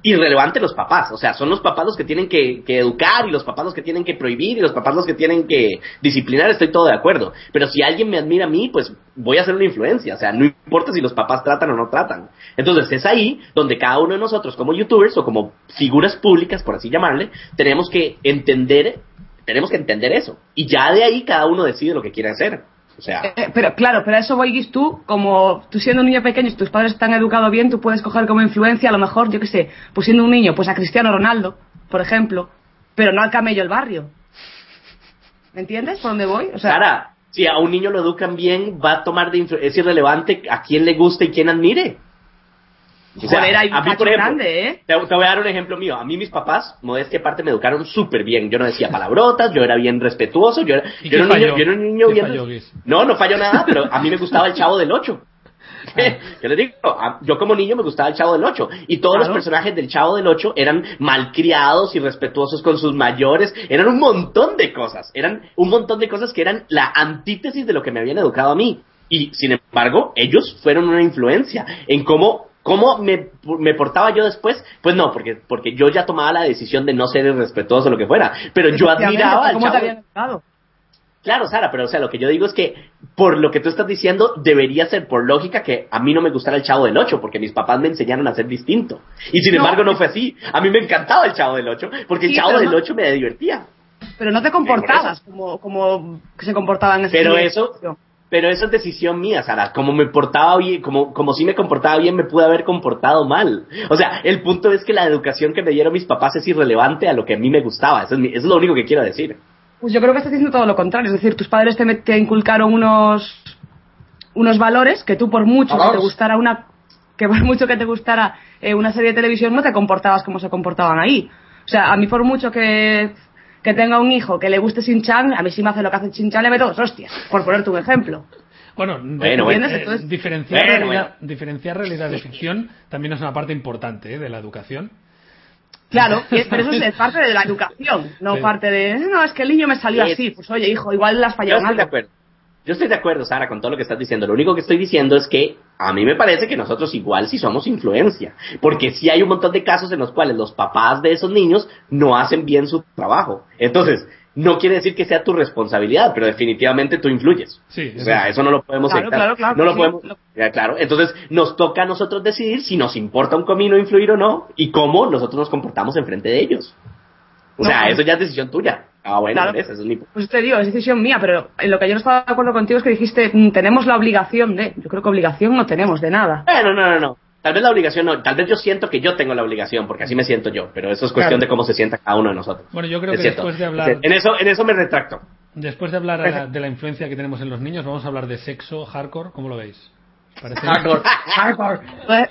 irrelevante los papás, o sea, son los papás los que tienen que, educar y los papás los que tienen que prohibir y los papás los que tienen que disciplinar, estoy todo de acuerdo. Pero si alguien me admira a mí, pues voy a ser una influencia, o sea, no importa si los papás tratan o no tratan. Entonces es ahí donde cada uno de nosotros como youtubers o como figuras públicas, por así llamarle, tenemos que entender, tenemos que entender eso. Y ya de ahí cada uno decide lo que quiere hacer. O sea, Eh, pero claro, pero a eso voy, tú, como tú siendo un niño pequeño y tus padres están educados bien, tú puedes coger como influencia, a lo mejor, yo qué sé, pues siendo un niño, pues a Cristiano Ronaldo, por ejemplo, pero no al camello del barrio. ¿Me entiendes por dónde voy? O sea, Sara, si a un niño lo educan bien, va a tomar de es irrelevante a quién le guste y quién admire. O sea, joder, hay a mí, por ejemplo, grande, ¿eh? Te, te voy a dar un ejemplo mío. A mí mis papás, modestia aparte, me educaron súper bien. Yo no decía palabrotas, yo era bien respetuoso, yo era, ¿Y yo qué era un niño, yo era un niño ¿Qué bien... falló, no, no falló nada, pero a mí me gustaba el <laughs> Chavo del Ocho. <laughs> yo les digo, yo como niño me gustaba el Chavo del Ocho. Y todos los personajes del Chavo del Ocho eran malcriados y respetuosos con sus mayores. Eran un montón de cosas. Eran un montón de cosas que eran la antítesis de lo que me habían educado a mí. Y sin embargo, ellos fueron una influencia en cómo, cómo me, me portaba yo después. Pues no, porque, porque yo ya tomaba la decisión de no ser irrespetuoso o lo que fuera. Pero yo admiraba al ¿Cómo te Chavo. habían? Claro, Sara, pero o sea, lo que yo digo es que por lo que tú estás diciendo, debería ser por lógica que a mí no me gustara el Chavo del Ocho, porque mis papás me enseñaron a ser distinto. Y sin No, embargo no fue así. A mí me encantaba el Chavo del Ocho, porque el Chavo del no- Ocho me divertía. Pero no te comportabas como, como se comportaban en ese Pero eso, pero eso es decisión mía, Sara. Como me portaba bien, como, como si me comportaba bien, me pude haber comportado mal. O sea, el punto es que la educación que me dieron mis papás es irrelevante a lo que a mí me gustaba. Eso es, mi- eso es lo único que quiero decir. Pues yo creo que estás diciendo todo lo contrario. Es decir, tus padres te, inculcaron unos, unos valores que tú por mucho que te gustara una que por mucho que te gustara eh, una serie de televisión no te comportabas como se comportaban ahí. O sea, a mí por mucho que, que tenga un hijo que le guste Shin-Chan, a mí si me hace lo que hace Shin-Chan le meto dos hostias, por ponerte un ejemplo. Bueno, Bueno, bueno. eh, Entonces- diferenciar, Bueno, realidad, diferenciar realidad de ficción también es una parte importante ¿eh? de la educación. Claro, pero eso es parte de la educación, no Sí. parte de, no, es que el niño me salió así. Pues oye, hijo, igual las de algo. Yo estoy de acuerdo, Sara, con todo lo que estás diciendo. Lo único que estoy diciendo es que a mí me parece que nosotros igual sí somos influencia. Porque sí hay un montón de casos en los cuales los papás de esos niños no hacen bien su trabajo. Entonces, no quiere decir que sea tu responsabilidad, pero definitivamente tú influyes. Sí, O sea, sí. eso no lo podemos Claro, evitar. claro, claro no lo sí. podemos. Lo- Ya, claro. Entonces, nos toca a nosotros decidir si nos importa un comino influir o no y cómo nosotros nos comportamos enfrente de ellos. O No, sea, pues- eso ya es decisión tuya. Ah, bueno, Claro. esa es mi Pues te digo, es decisión mía, pero en lo que yo no estaba de acuerdo contigo es que dijiste, mm, tenemos la obligación de. Yo creo que obligación no tenemos de nada. Bueno, no, no, no. Tal vez la obligación no. Tal vez yo siento que yo tengo la obligación, porque así me siento yo. Pero eso es cuestión Claro. de cómo se sienta cada uno de nosotros. Bueno, yo creo Es que cierto. después de hablar En eso, en eso me retracto. después de hablar la- de la influencia que tenemos en los niños, vamos a hablar de sexo hardcore. ¿Cómo lo veis? Parece- Hardcore, hardcore.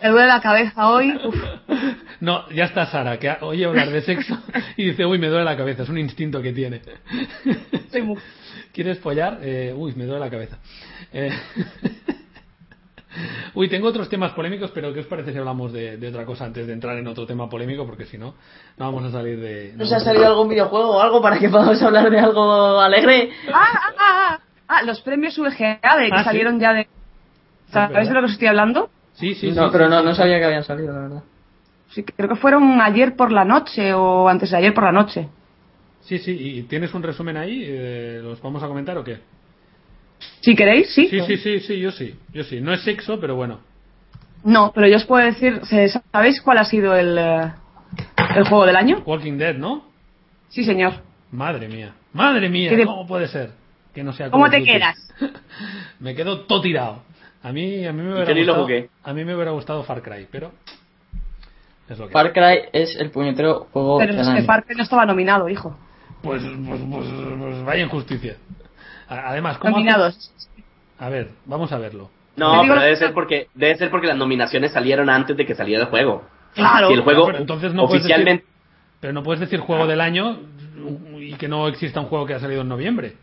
Me duele la cabeza hoy. Uf. No, ya está Sara, que oye hablar de sexo <laughs> y dice, uy, me duele la cabeza, es un instinto que tiene. Soy ¿Quieres follar? Eh, uy, me duele la cabeza. Eh, <laughs> Uy, tengo otros temas polémicos, pero ¿qué os parece si hablamos de, de otra cosa antes de entrar en otro tema polémico? Porque si no, no vamos a salir de... ¿No se ha salido algún videojuego o algo para que podamos hablar de algo alegre? Ah, ah, ah, ah, los premios VGA de que Ah, sí. salieron ya de. ¿Sabéis de lo que os estoy hablando? Sí, sí, no, sí, pero sí, no, no sabía que habían salido, la verdad. Sí, creo que fueron ayer por la noche o antes de ayer por la noche. Sí, sí, ¿y tienes un resumen ahí? Eh, ¿Los vamos a comentar o qué? Si queréis, sí. Sí, sí, sí, sí, yo sí, yo sí. No es sexo, pero bueno. No, pero yo os puedo decir, ¿se- ¿sabéis cuál ha sido el, eh, el juego del año? Walking Dead, ¿no? Sí, señor. Madre mía, madre mía, ¿Qué te- ¿cómo puede ser que no sea ¿Cómo te quedas? <laughs> me quedo todo tirado. A mí, a mí me hubiera lo gustado, jugué. a mí me hubiera gustado Far Cry, pero es lo que Far Cry es el puñetero juego Pero es que. Far Cry no estaba nominado, hijo. pues, pues, pues, pues vaya injusticia. A- Además, ¿cómo Nominados. A ver, vamos a verlo. No, pero debe ser porque debe ser porque las nominaciones salieron antes de que saliera el juego. Claro. Si el juego Pero entonces no puedes oficialmente Pero no puedes decir juego del año y que no exista un juego que ha salido en noviembre.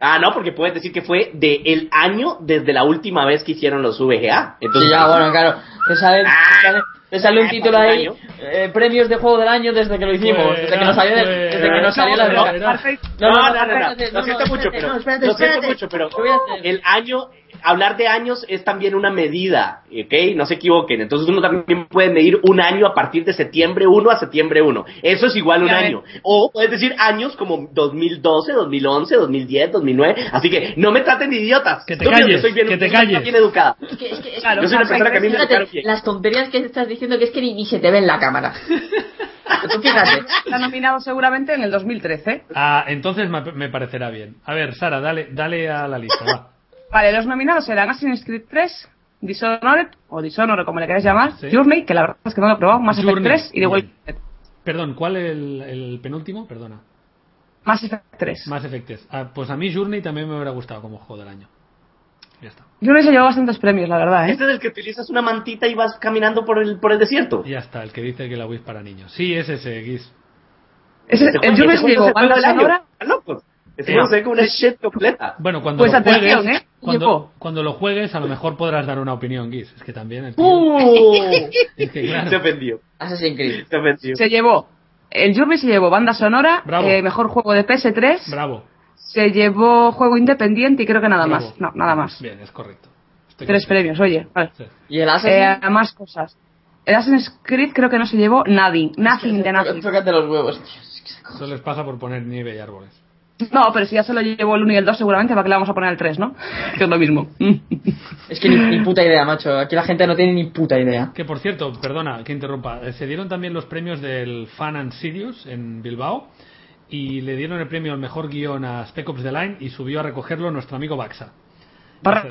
Ah, no, porque puedes decir que fue de el año desde la última vez que hicieron los VGA. Entonces, Sí, ya, bueno, claro. Te sale, te sale, te sale un Ah, título ahí, año. eh, premios de juego del año desde que lo hicimos, desde que nos salió, desde que nos salió la No, droga. no, No, no, no, no, espérate, lo siento mucho, espérate, pero no, espérate, lo siento espérate. mucho, pero Lo voy a hacer. el año, hablar de años es también una medida, ¿ok? No se equivoquen. Entonces uno también puede medir un año a partir de septiembre 1 a septiembre 1. Eso es igual a un año. O puedes decir años como 2012, 2011, 2010, 2009. Así que no me traten de idiotas. Que te calles, soy bien, que te calles. bien educada. Es que, es que, es Claro, Yo soy una persona que a mí me educaron bien. las tonterías que estás diciendo que es que ni, ni se te ve en la cámara. <laughs> Tú fíjate. Está nominado seguramente en el 2013. Ah, entonces me me parecerá bien. A ver, Sara, dale, dale a la lista, va. Vale, los nominados serán Assassin's Creed 3, Dishonored, o Dishonored como le queráis llamar, Sí. Journey, que la verdad es que no lo he probado, Mass Effect Journey, 3 y The. Walking Dead. Perdón, ¿cuál es el, el penúltimo? Perdona. Mass Effect 3. Más efectos. Ah, pues a mí Journey también me hubiera gustado como juego del año. Ya está. Journey se llevó bastantes premios, la verdad, ¿eh? Este es el que utilizas una mantita y vas caminando por el, por el desierto. Ya está, el que dice que la Wii es para niños. Sí, es ese, Guis. Ese- Ese el Journey se llevó juego es el banda sonora. Están Ese Eh, una shit completa. Bueno, cuando Pues lo atención, juegues, ¿eh? cuando, cuando lo juegues, a lo mejor podrás dar una opinión, Guis. Es que también el tío- ¡Uh! Es que claro. Se ofendió. Assassin's Creed. Se ofendió. Se llevó. El Journey se llevó banda sonora, eh, mejor juego de PS3, Bravo. se llevó juego independiente y creo que nada bravo. más. No, nada más. Bien, es correcto. Estoy Tres contigo. premios, oye. Vale. Sí. ¿Y el Eh, Assassin's? más cosas. El Assassin's Creed creo que no se llevó nothing, nothing de nothing. Tócate los huevos, tío. Es Eso les pasa por poner nieve y árboles. No, pero si ya se lo llevó el 1 y el 2 seguramente, ¿para qué le vamos a poner el 3, no? que es lo mismo. <laughs> Es que ni, ni puta idea, macho. Aquí la gente no tiene ni puta idea. Que por cierto, perdona que interrumpa, eh, se dieron también los premios del Fan and Sirius en Bilbao y le dieron el premio al mejor guion a Spec Ops The Line y subió a recogerlo nuestro amigo Baxa. Bravo.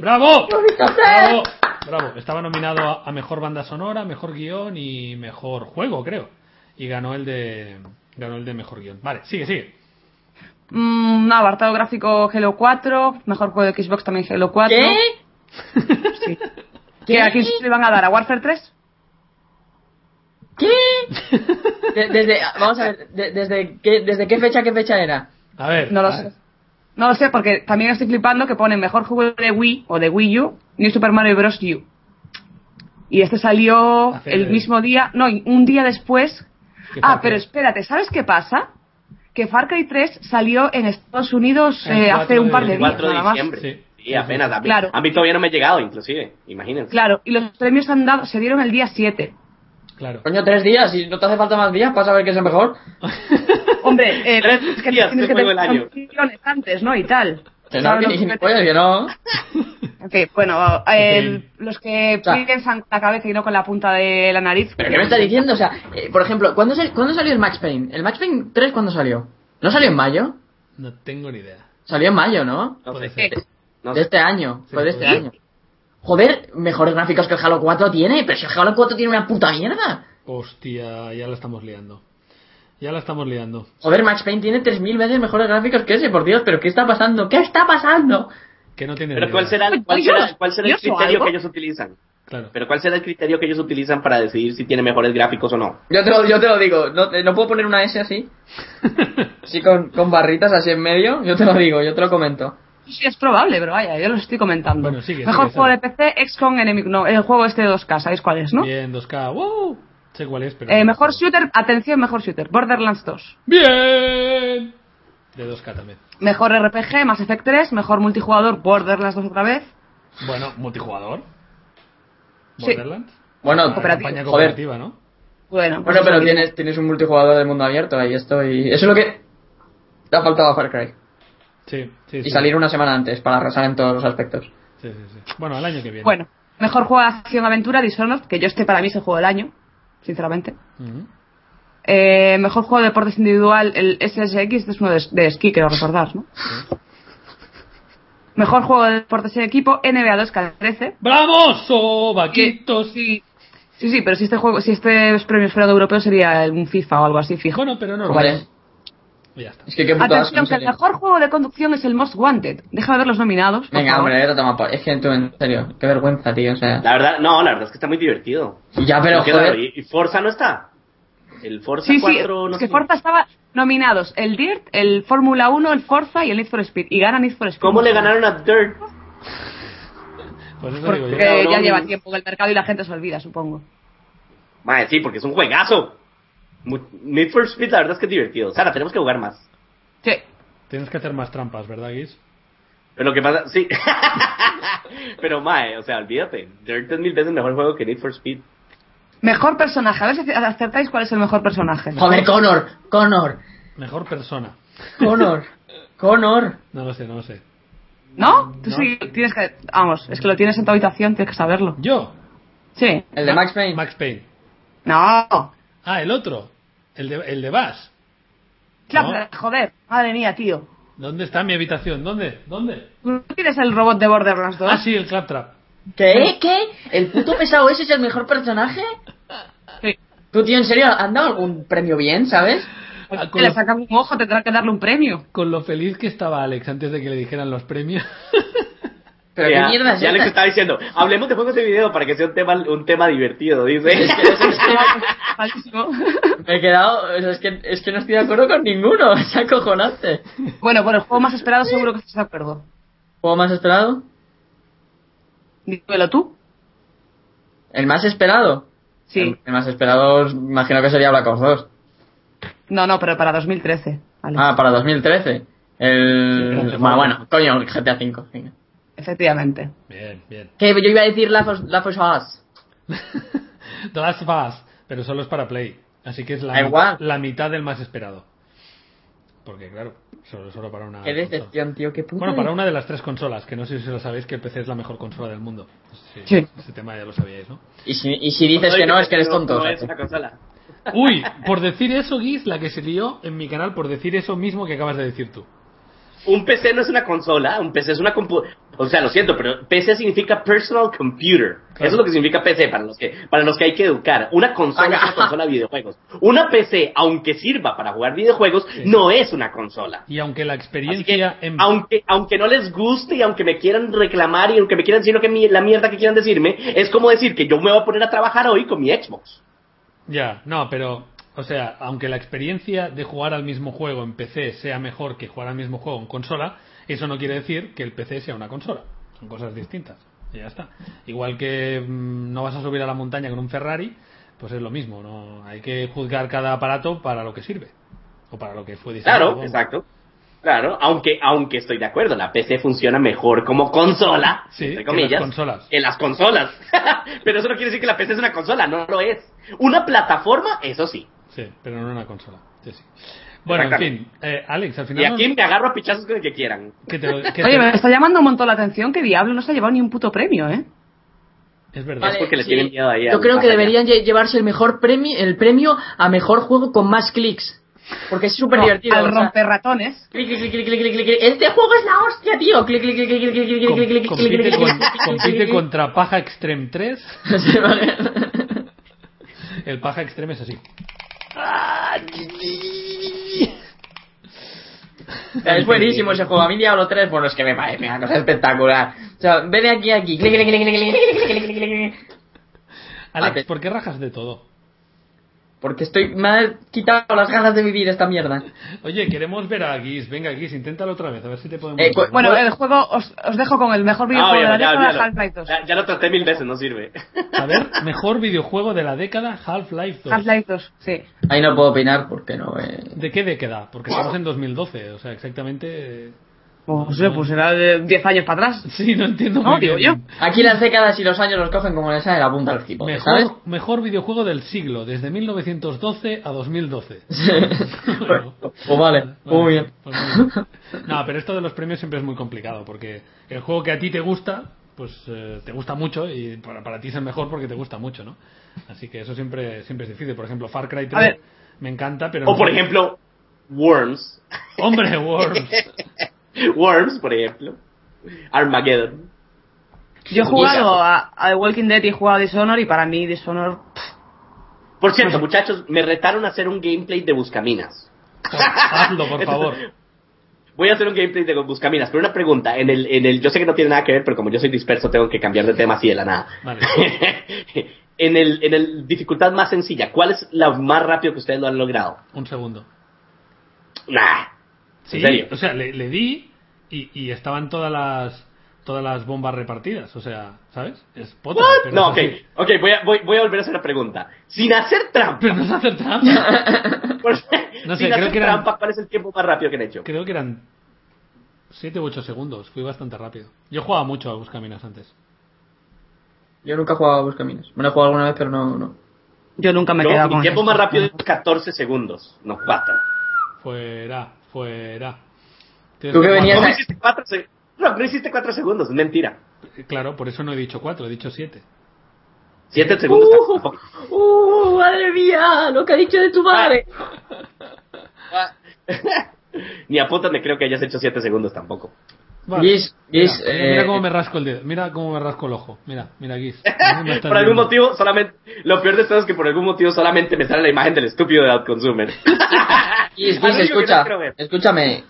¡Bravo! ¡Bravo! Bravo. Estaba nominado a, a mejor banda sonora, mejor guion y mejor juego, creo. Y ganó el de ganó el de mejor guion. Vale, sigue, sigue. Mm, no, apartado gráfico Halo 4, mejor juego de Xbox también Halo 4. ¿Qué? Sí. <laughs> ¿Qué? ¿A quién se le van a dar? ¿A Warfare 3? ¿Qué? <laughs> De- desde, vamos a ver, de- desde, qué, ¿desde qué fecha, qué fecha era? A ver. No lo sé. No lo sé, porque también estoy flipando que pone mejor juego de Wii o de Wii U, New Super Mario Bros. U. Y este salió el mismo día, no, un día después. ¿Qué Ah, pero espérate, ¿sabes qué pasa? Que Far Cry 3 salió en Estados Unidos eh, 4 hace un par de el días. 4 de nada más. diciembre. Sí. Sí, apenas. A mí, Claro. a mí todavía no me ha llegado, inclusive. Imagínense. Claro, y los premios han dado, se dieron el día 7. Claro. Coño, tres días, y no te hace falta más días para saber qué es el mejor. <laughs> <laughs> Hombre, eh, Tres es que días tienes que tener antes, ¿no? Y tal. Que no, ¿Sabes que lo ni que- no. <laughs> En fin, bueno, eh, los que O sea- piensan con la cabeza y no con la punta de la nariz. ¿Pero qué me estás diciendo? O sea, eh, por ejemplo, ¿cuándo, sal- ¿cuándo salió el Max Payne? ¿El Max Payne 3 cuándo salió? ¿No salió en mayo? No tengo ni idea. Salió en mayo, ¿no? No Puede ser. No de este año. Sí, Fue de este puede año. Joder, mejores gráficos que el Halo 4 tiene, pero si el Halo 4 tiene una puta mierda. Hostia, ya la estamos liando. Ya la estamos liando. Joder, Max Payne tiene 3000 veces mejores gráficos que ese, por Dios, pero ¿qué está pasando? ¿Qué está pasando? que no tiene Pero ¿cuál será, cuál Yo- será, cuál será el criterio que ellos utilizan? Claro. Pero ¿cuál será el criterio que ellos utilizan para decidir si tiene mejores gráficos o no? Yo te lo, yo te lo digo, no, no puedo poner una S así. <laughs> Sí, con, con barritas así en medio. Yo te lo digo, yo te lo comento. Sí, es probable, pero vaya, yo lo estoy comentando. Bueno, sigue, Mejor sigue, juego de PC, XCOM Enemy... No, el juego este de 2K, ¿sabéis cuál es, no? Bien, 2K. ¡Wow! Sé cuál es, pero. Eh, mejor shooter, atención, mejor shooter. Borderlands 2. ¡Bien! De 2K también. Mejor RPG, Mass Effect 3. Mejor multijugador, Borderlands 2 otra vez. Bueno, multijugador. Sí. Borderlands. Bueno, Una Cooperativo. campaña Joder. cooperativa, ¿no? Bueno, pues Bueno, pero tienes, tienes un multijugador de mundo abierto ahí estoy. Eso es lo que le ha faltado a Far Cry. Sí, sí. Y sí. salir una semana antes para arrasar en todos los aspectos. Sí, sí, sí. Bueno, el año que viene. Bueno, mejor juego de acción-aventura, Dishonored, que yo este para mí es el juego del año, sinceramente. Ujú. Eh, mejor juego de deportes individual, el SSX, este es uno de, de esquí, quiero recordar, ¿no? Mejor juego de deportes en equipo, NBA 2K13. ¡Vamos! Que- ¡Vaquitos! Sí, sí, sí, pero si este juego, si este es premio esperado europeo sería un FIFA o algo así, fijo. Bueno, pero no Vale. Es. Y Ya está. Es que qué Atención, en que el mejor juego de conducción es el Most Wanted. Déjame ver los nominados. Venga, favor. hombre, toma por... Es que tú, en serio, qué vergüenza, tío, o sea... La verdad, no, la verdad es que está muy divertido. Ya, pero joder... ¿Y Forza no está? El Forza Sí, sí, 4 no es que sé. Forza estaba nominados el Dirt, el Fórmula 1, el Forza y el Need for Speed. Y gana Need for Speed. ¿Cómo le ganaron a Dirt? Pues eso digo Porque yo. Cabrón. ya lleva tiempo en el mercado y la gente se olvida, supongo. Madre, sí, porque es un juegazo. Need for Speed, la verdad es que es divertido. Sara, tenemos que jugar más. Sí. Tienes que hacer más trampas, ¿verdad, Guis? Pero lo que pasa, sí. <laughs> Pero, mae, o sea, olvídate. Dirt es mil veces mejor juego que Need for Speed. Mejor personaje. A ver si acertáis cuál es el mejor personaje. Joder, Connor, Connor, Mejor persona. Connor, Connor. No lo sé, no lo sé. ¿No? Tú No. sí tienes que... Vamos, es que lo tienes en tu habitación, tienes que saberlo. ¿Yo? Sí. El de Max Payne. Max Payne. No. Ah, el otro. El de, el de Bass. Claro, No. joder. Madre mía, tío. ¿Dónde está mi habitación? ¿Dónde? ¿Dónde? ¿Tú tienes el robot de Borderlands 2? Ah, sí, el Claptrap. ¿Qué? ¿Qué? ¿El puto pesado ese es el mejor personaje? Sí. Tú, tío, en serio, ¿han dado algún premio bien, sabes? Ah, Que le sacan un ojo, tendrá que darle un premio. con lo feliz que estaba Alex antes de que le dijeran los premios. <laughs> Pero ya, qué mierda es ya Alex esta? estaba diciendo, hablemos de juegos de video para que sea un tema, un tema divertido, dice. Es <laughs> que, me he quedado... o sea, Es que, es que no estoy de acuerdo con ninguno, <laughs> es acojonante. bueno, por el juego más esperado seguro que estás de acuerdo. ¿Juego más esperado? Dímelo tú. ¿El más esperado? Sí. El, el más esperado, imagino que sería Black Ops 2. No, no, pero para 2013. Vale. Ah, para 2013. El... Sí, bueno, bueno, coño, GTA V. venga. Efectivamente. Bien, bien. Que yo iba a decir la La of Us. <laughs> The Last of Us, pero solo es para Play. Así que es la, igual. la mitad del más esperado. Porque, claro, solo, solo para una. Qué decepción, tío, qué puto. Bueno, para una de las tres consolas, que no sé si lo sabéis que el PC es la mejor consola del mundo. Sí, Sí. Ese tema ya lo sabíais, ¿no? Y si, y si dices que no, es que eres tonto. No es una consola. Uy, por decir eso, Guis, la que se lió en mi canal por decir eso mismo que acabas de decir tú. Un PC no es una consola, un PC es una compu o sea, lo siento, pero PC significa personal computer. Eso es lo que significa PC para los que para los que hay que educar. Una consola es una consola de videojuegos. Una PC, aunque sirva para jugar videojuegos, no es una consola. Y aunque la que, experiencia en... aunque, aunque no les guste y aunque me quieran reclamar y aunque me quieran decir lo que mi- la mierda que quieran decirme, es como decir que yo me voy a poner a trabajar hoy con mi Xbox. Ya, no, pero... O sea, aunque la experiencia de jugar al mismo juego en PC sea mejor que jugar al mismo juego en consola, eso no quiere decir que el PC sea una consola. Son cosas distintas. Y ya está. Igual que mm, no vas a subir a la montaña con un Ferrari, pues es lo mismo. no Hay que juzgar cada aparato para lo que sirve. O para lo que fue diseñado. Claro, exacto. Claro, aunque, aunque estoy de acuerdo, la PC funciona mejor como consola, Sí, entre que comillas, las consolas. que las consolas. <laughs> Pero eso no quiere decir que la PC es una consola, no lo es. Una plataforma, eso sí. Sí, pero no una consola. Sí, sí. Bueno, en fin. eh, Alex, al final... Y no- aquí me agarro a pichazos con el que quieran. que te lo- que Oye, te- me está llamando un montón la atención que Diablo no se ha llevado ni un puto premio, ¿eh? Es verdad. Es porque le tienen miedo ahí Yo creo que allá. deberían lle- llevarse el mejor premio, el premio a mejor juego con más clics. Porque es súper No, divertido. al romper ratones. clic, clic, clic, clic, clic, clic. Este juego es la hostia, tío. Clic, clic, clic, clic, clic, clic, clic, Com- clic, clic, clic, compite con- compite contra Paja Extreme 3. clic. Sí, vale. El Paja Extreme es así es buenísimo ese juego. A mí Diablo 3, bueno, es que me parece una cosa espectacular. O sea, ve de aquí a aquí. Alex, ¿por qué rajas de todo? Porque estoy, me ha quitado las ganas de vivir esta mierda. Oye, queremos ver a Guis. Venga, Guis, inténtalo otra vez, a ver si te podemos... Eh, Bueno, el juego os, os dejo con el mejor Ah, videojuego de ya, la ya, década, ya, Half-Life 2. ya, ya lo traté mil veces, no sirve. A ver, mejor videojuego de la década, Half-Life 2. Half-Life 2, sí. Ahí no puedo opinar porque no. Eh... ¿De qué década? Porque estamos en 2012, o sea, exactamente... Pues, no sé, pues era de 10 años para atrás. <laughs> Sí, no entiendo No, muy digo bien. Aquí las décadas y los años los cogen como les sale la punta cipo, ¿sabes? Mejor, mejor videojuego del siglo, desde 1912 a 2012. Bueno, <laughs> pues vale, muy bien. pues muy bien. No, pero esto de los premios siempre es muy complicado, porque el juego que a ti te gusta, pues eh, te gusta mucho y para, para ti es el mejor porque te gusta mucho, ¿no? Así que eso siempre, siempre es difícil. Por ejemplo, Far Cry 3 A ver. me encanta, pero... O no por ejemplo, Worms. Hombre, Worms. <laughs> Worms, por ejemplo. Armageddon. Yo he jugado a, a The Walking Dead y he jugado a Dishonor y para mí Dishonor... Por cierto, muchachos, me retaron a hacer un gameplay de Buscaminas. Hazlo, por <laughs> favor. Voy a hacer un gameplay de Buscaminas, pero una pregunta. En el, en el, yo sé que no tiene nada que ver, pero como yo soy disperso, tengo que cambiar de tema así de la nada. Vale. <laughs> en el, en el dificultad más sencilla, ¿cuál es la más rápido que ustedes lo han logrado? Un segundo. Nah. Sí, ¿En serio? o sea, le, le di y, y estaban todas las todas las bombas repartidas, o sea, ¿sabes? Es potra, What? pero No, es ok, así. ok, voy a, voy, voy a volver a hacer la pregunta. Sin hacer trampa, Pero no es hacer trampa. <laughs> <laughs> No sé, sin creo hacer que eran- trampa, ¿cuál es el tiempo más rápido que han hecho? Creo que eran 7 u 8 segundos, fui bastante rápido. Yo jugaba mucho a Buscaminas antes. Yo nunca he jugado a Buscaminas. Me lo he jugado alguna vez, pero no. no. Yo nunca me he quedado mi con tiempo esto. más rápido es 14 segundos, no 4. Fuera, fuera. Tienes Tú que venías No, hiciste 4 segundos. No, no hiciste 4 segundos, es mentira. Claro, por eso no he dicho 4, he dicho 7. 7 segundos Uh, tampoco. ¡Uh, madre mía! Lo que ha dicho de tu madre. <laughs> Ni a putas me creo que hayas hecho 7 segundos tampoco. Gis, Gis, mira, eh, mira cómo me rasco el dedo, mira cómo me rasco el ojo. Mira, mira <laughs> estás por algún viendo. motivo, solamente. Lo peor de todo es que por algún motivo solamente me sale la imagen del estúpido de Outconsumer. <laughs> Gis, Gis, escucha. no. Escúchame.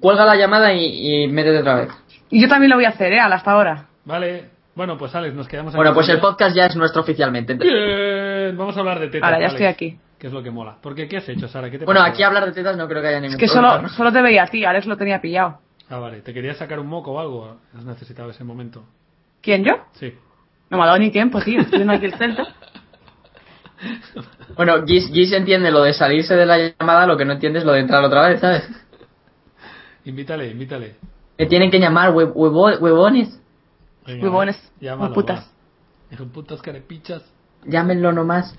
Cuelga la llamada y, y métete otra vez. Y yo también lo voy a hacer, ¿eh? Hasta ahora. Vale, bueno, pues Alex, nos quedamos aquí. Bueno, pues el podcast ya es nuestro oficialmente. Bien, vamos a hablar de tetas. Ahora, ya Alex, estoy aquí. Que es lo que mola. Porque, ¿qué has hecho, Sara? ¿Qué te Bueno, pasa? aquí hablar de tetas no creo que haya ningún Es que problema, solo, solo te veía a ti, Alex lo tenía pillado. Ah, vale. ¿Te querías sacar un moco o algo? Has necesitado ese momento. ¿Quién, yo? Sí. No me ha dado ni tiempo, tío. Estoy viendo aquí el Celta. <laughs> Bueno, Gis, Gis entiende lo de salirse de la llamada, lo que no entiende es lo de entrar otra vez, ¿sabes? Invítale, invítale. Me tienen que llamar hue- huevo- huevones. Venga, Huevones, llámalo, putas. Hijo de putas carepichas. Llámenlo nomás.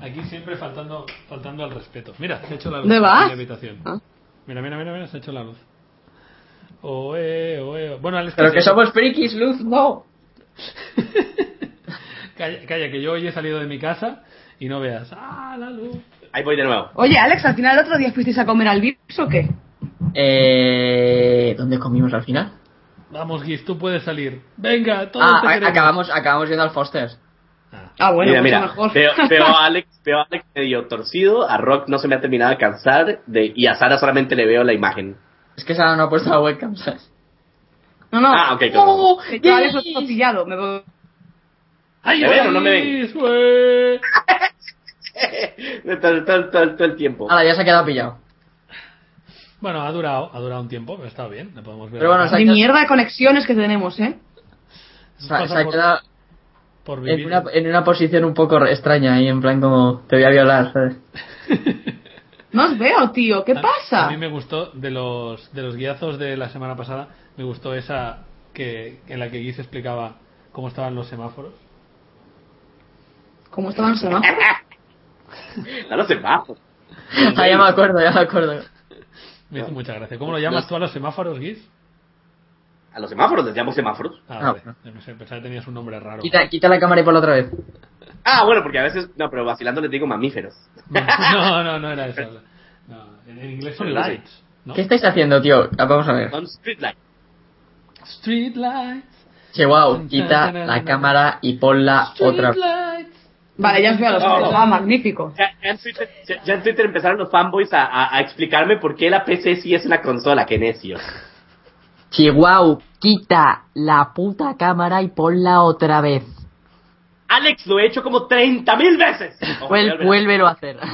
Aquí siempre faltando, faltando al respeto. Mira, ha hecho la luz. ¿Dónde vas? en la habitación. Ah. Mira, mira, mira, mira, se ha hecho la luz. Oe, oe. Bueno, Alex, Pero ¿qué que somos frikis, Luz, no. <laughs> Calla, calla, que yo hoy he salido de mi casa y no veas. ¡Ah, la luz! Ahí voy de nuevo. Oye, Alex, al final el otro día fuisteis a comer al Vips o qué? Eh, ¿Dónde comimos al final? Vamos, Giz, tú puedes salir. Venga, todos Ah, te a- queremos. acabamos, acabamos yendo al Foster's. Ah, bueno, mira, mira. mejor. Veo, veo a <laughs> Alex, veo a Alex medio torcido. A Rock no se me ha terminado de cansar. De, y a Sara solamente le veo la imagen. Es que Sara no ha puesto la webcam, ¿sabes? No, no. Ah, ok, claro. Alex lo tengo pillado. Me voy... ¡Ay, ¿Me ven o no me ven? <laughs> Todo, todo- todo- todo el tiempo. Ahora ya se ha quedado pillado. Bueno, ha durado, ha durado un tiempo, pero está bien, le podemos ver. Pero bueno, se ha De quedado- mierda de conexiones que tenemos, ¿eh? se se ha quedado por en una, en una posición un poco extraña ahí, en plan como te voy a violar, ¿sabes? <laughs> No os veo, tío. ¿Qué A- pasa? A mí me gustó de los de los guiazos de la semana pasada, me gustó esa que en la que Guis explicaba cómo estaban los semáforos. ¿Cómo estaban los semáforos? No lo sé, bajo. Ah, ya me acuerdo, ya me acuerdo. Me hizo mucha gracia. ¿Cómo lo llamas tú a los semáforos, Guis? A los semáforos les llamo semáforos. Ah, Ah, vale. No sé, pensaba que tenías un nombre raro. Quita, quita la cámara y ponla otra vez. Ah, bueno, porque a veces. No, pero vacilando les digo mamíferos. <laughs> No, no, no era eso. No, en inglés son lights, ¿no? ¿Qué estáis haciendo, tío? Ah, Vamos a ver. Son streetlight. Street lights. Che, wow, quita la cámara y ponla otra vez. Street lights. Vale, ya veo a los Oh. Ah, magnífico. Ya, ya en Twitter, ya- ya en Twitter empezaron los fanboys a, a- a explicarme por qué la PC sí es una consola, qué necios. Chihuahua, quita la puta cámara y ponla otra vez. Alex, lo he hecho como 30 mil veces. <laughs> Ojo, Vuel- vuélvelo a hacer. <laughs>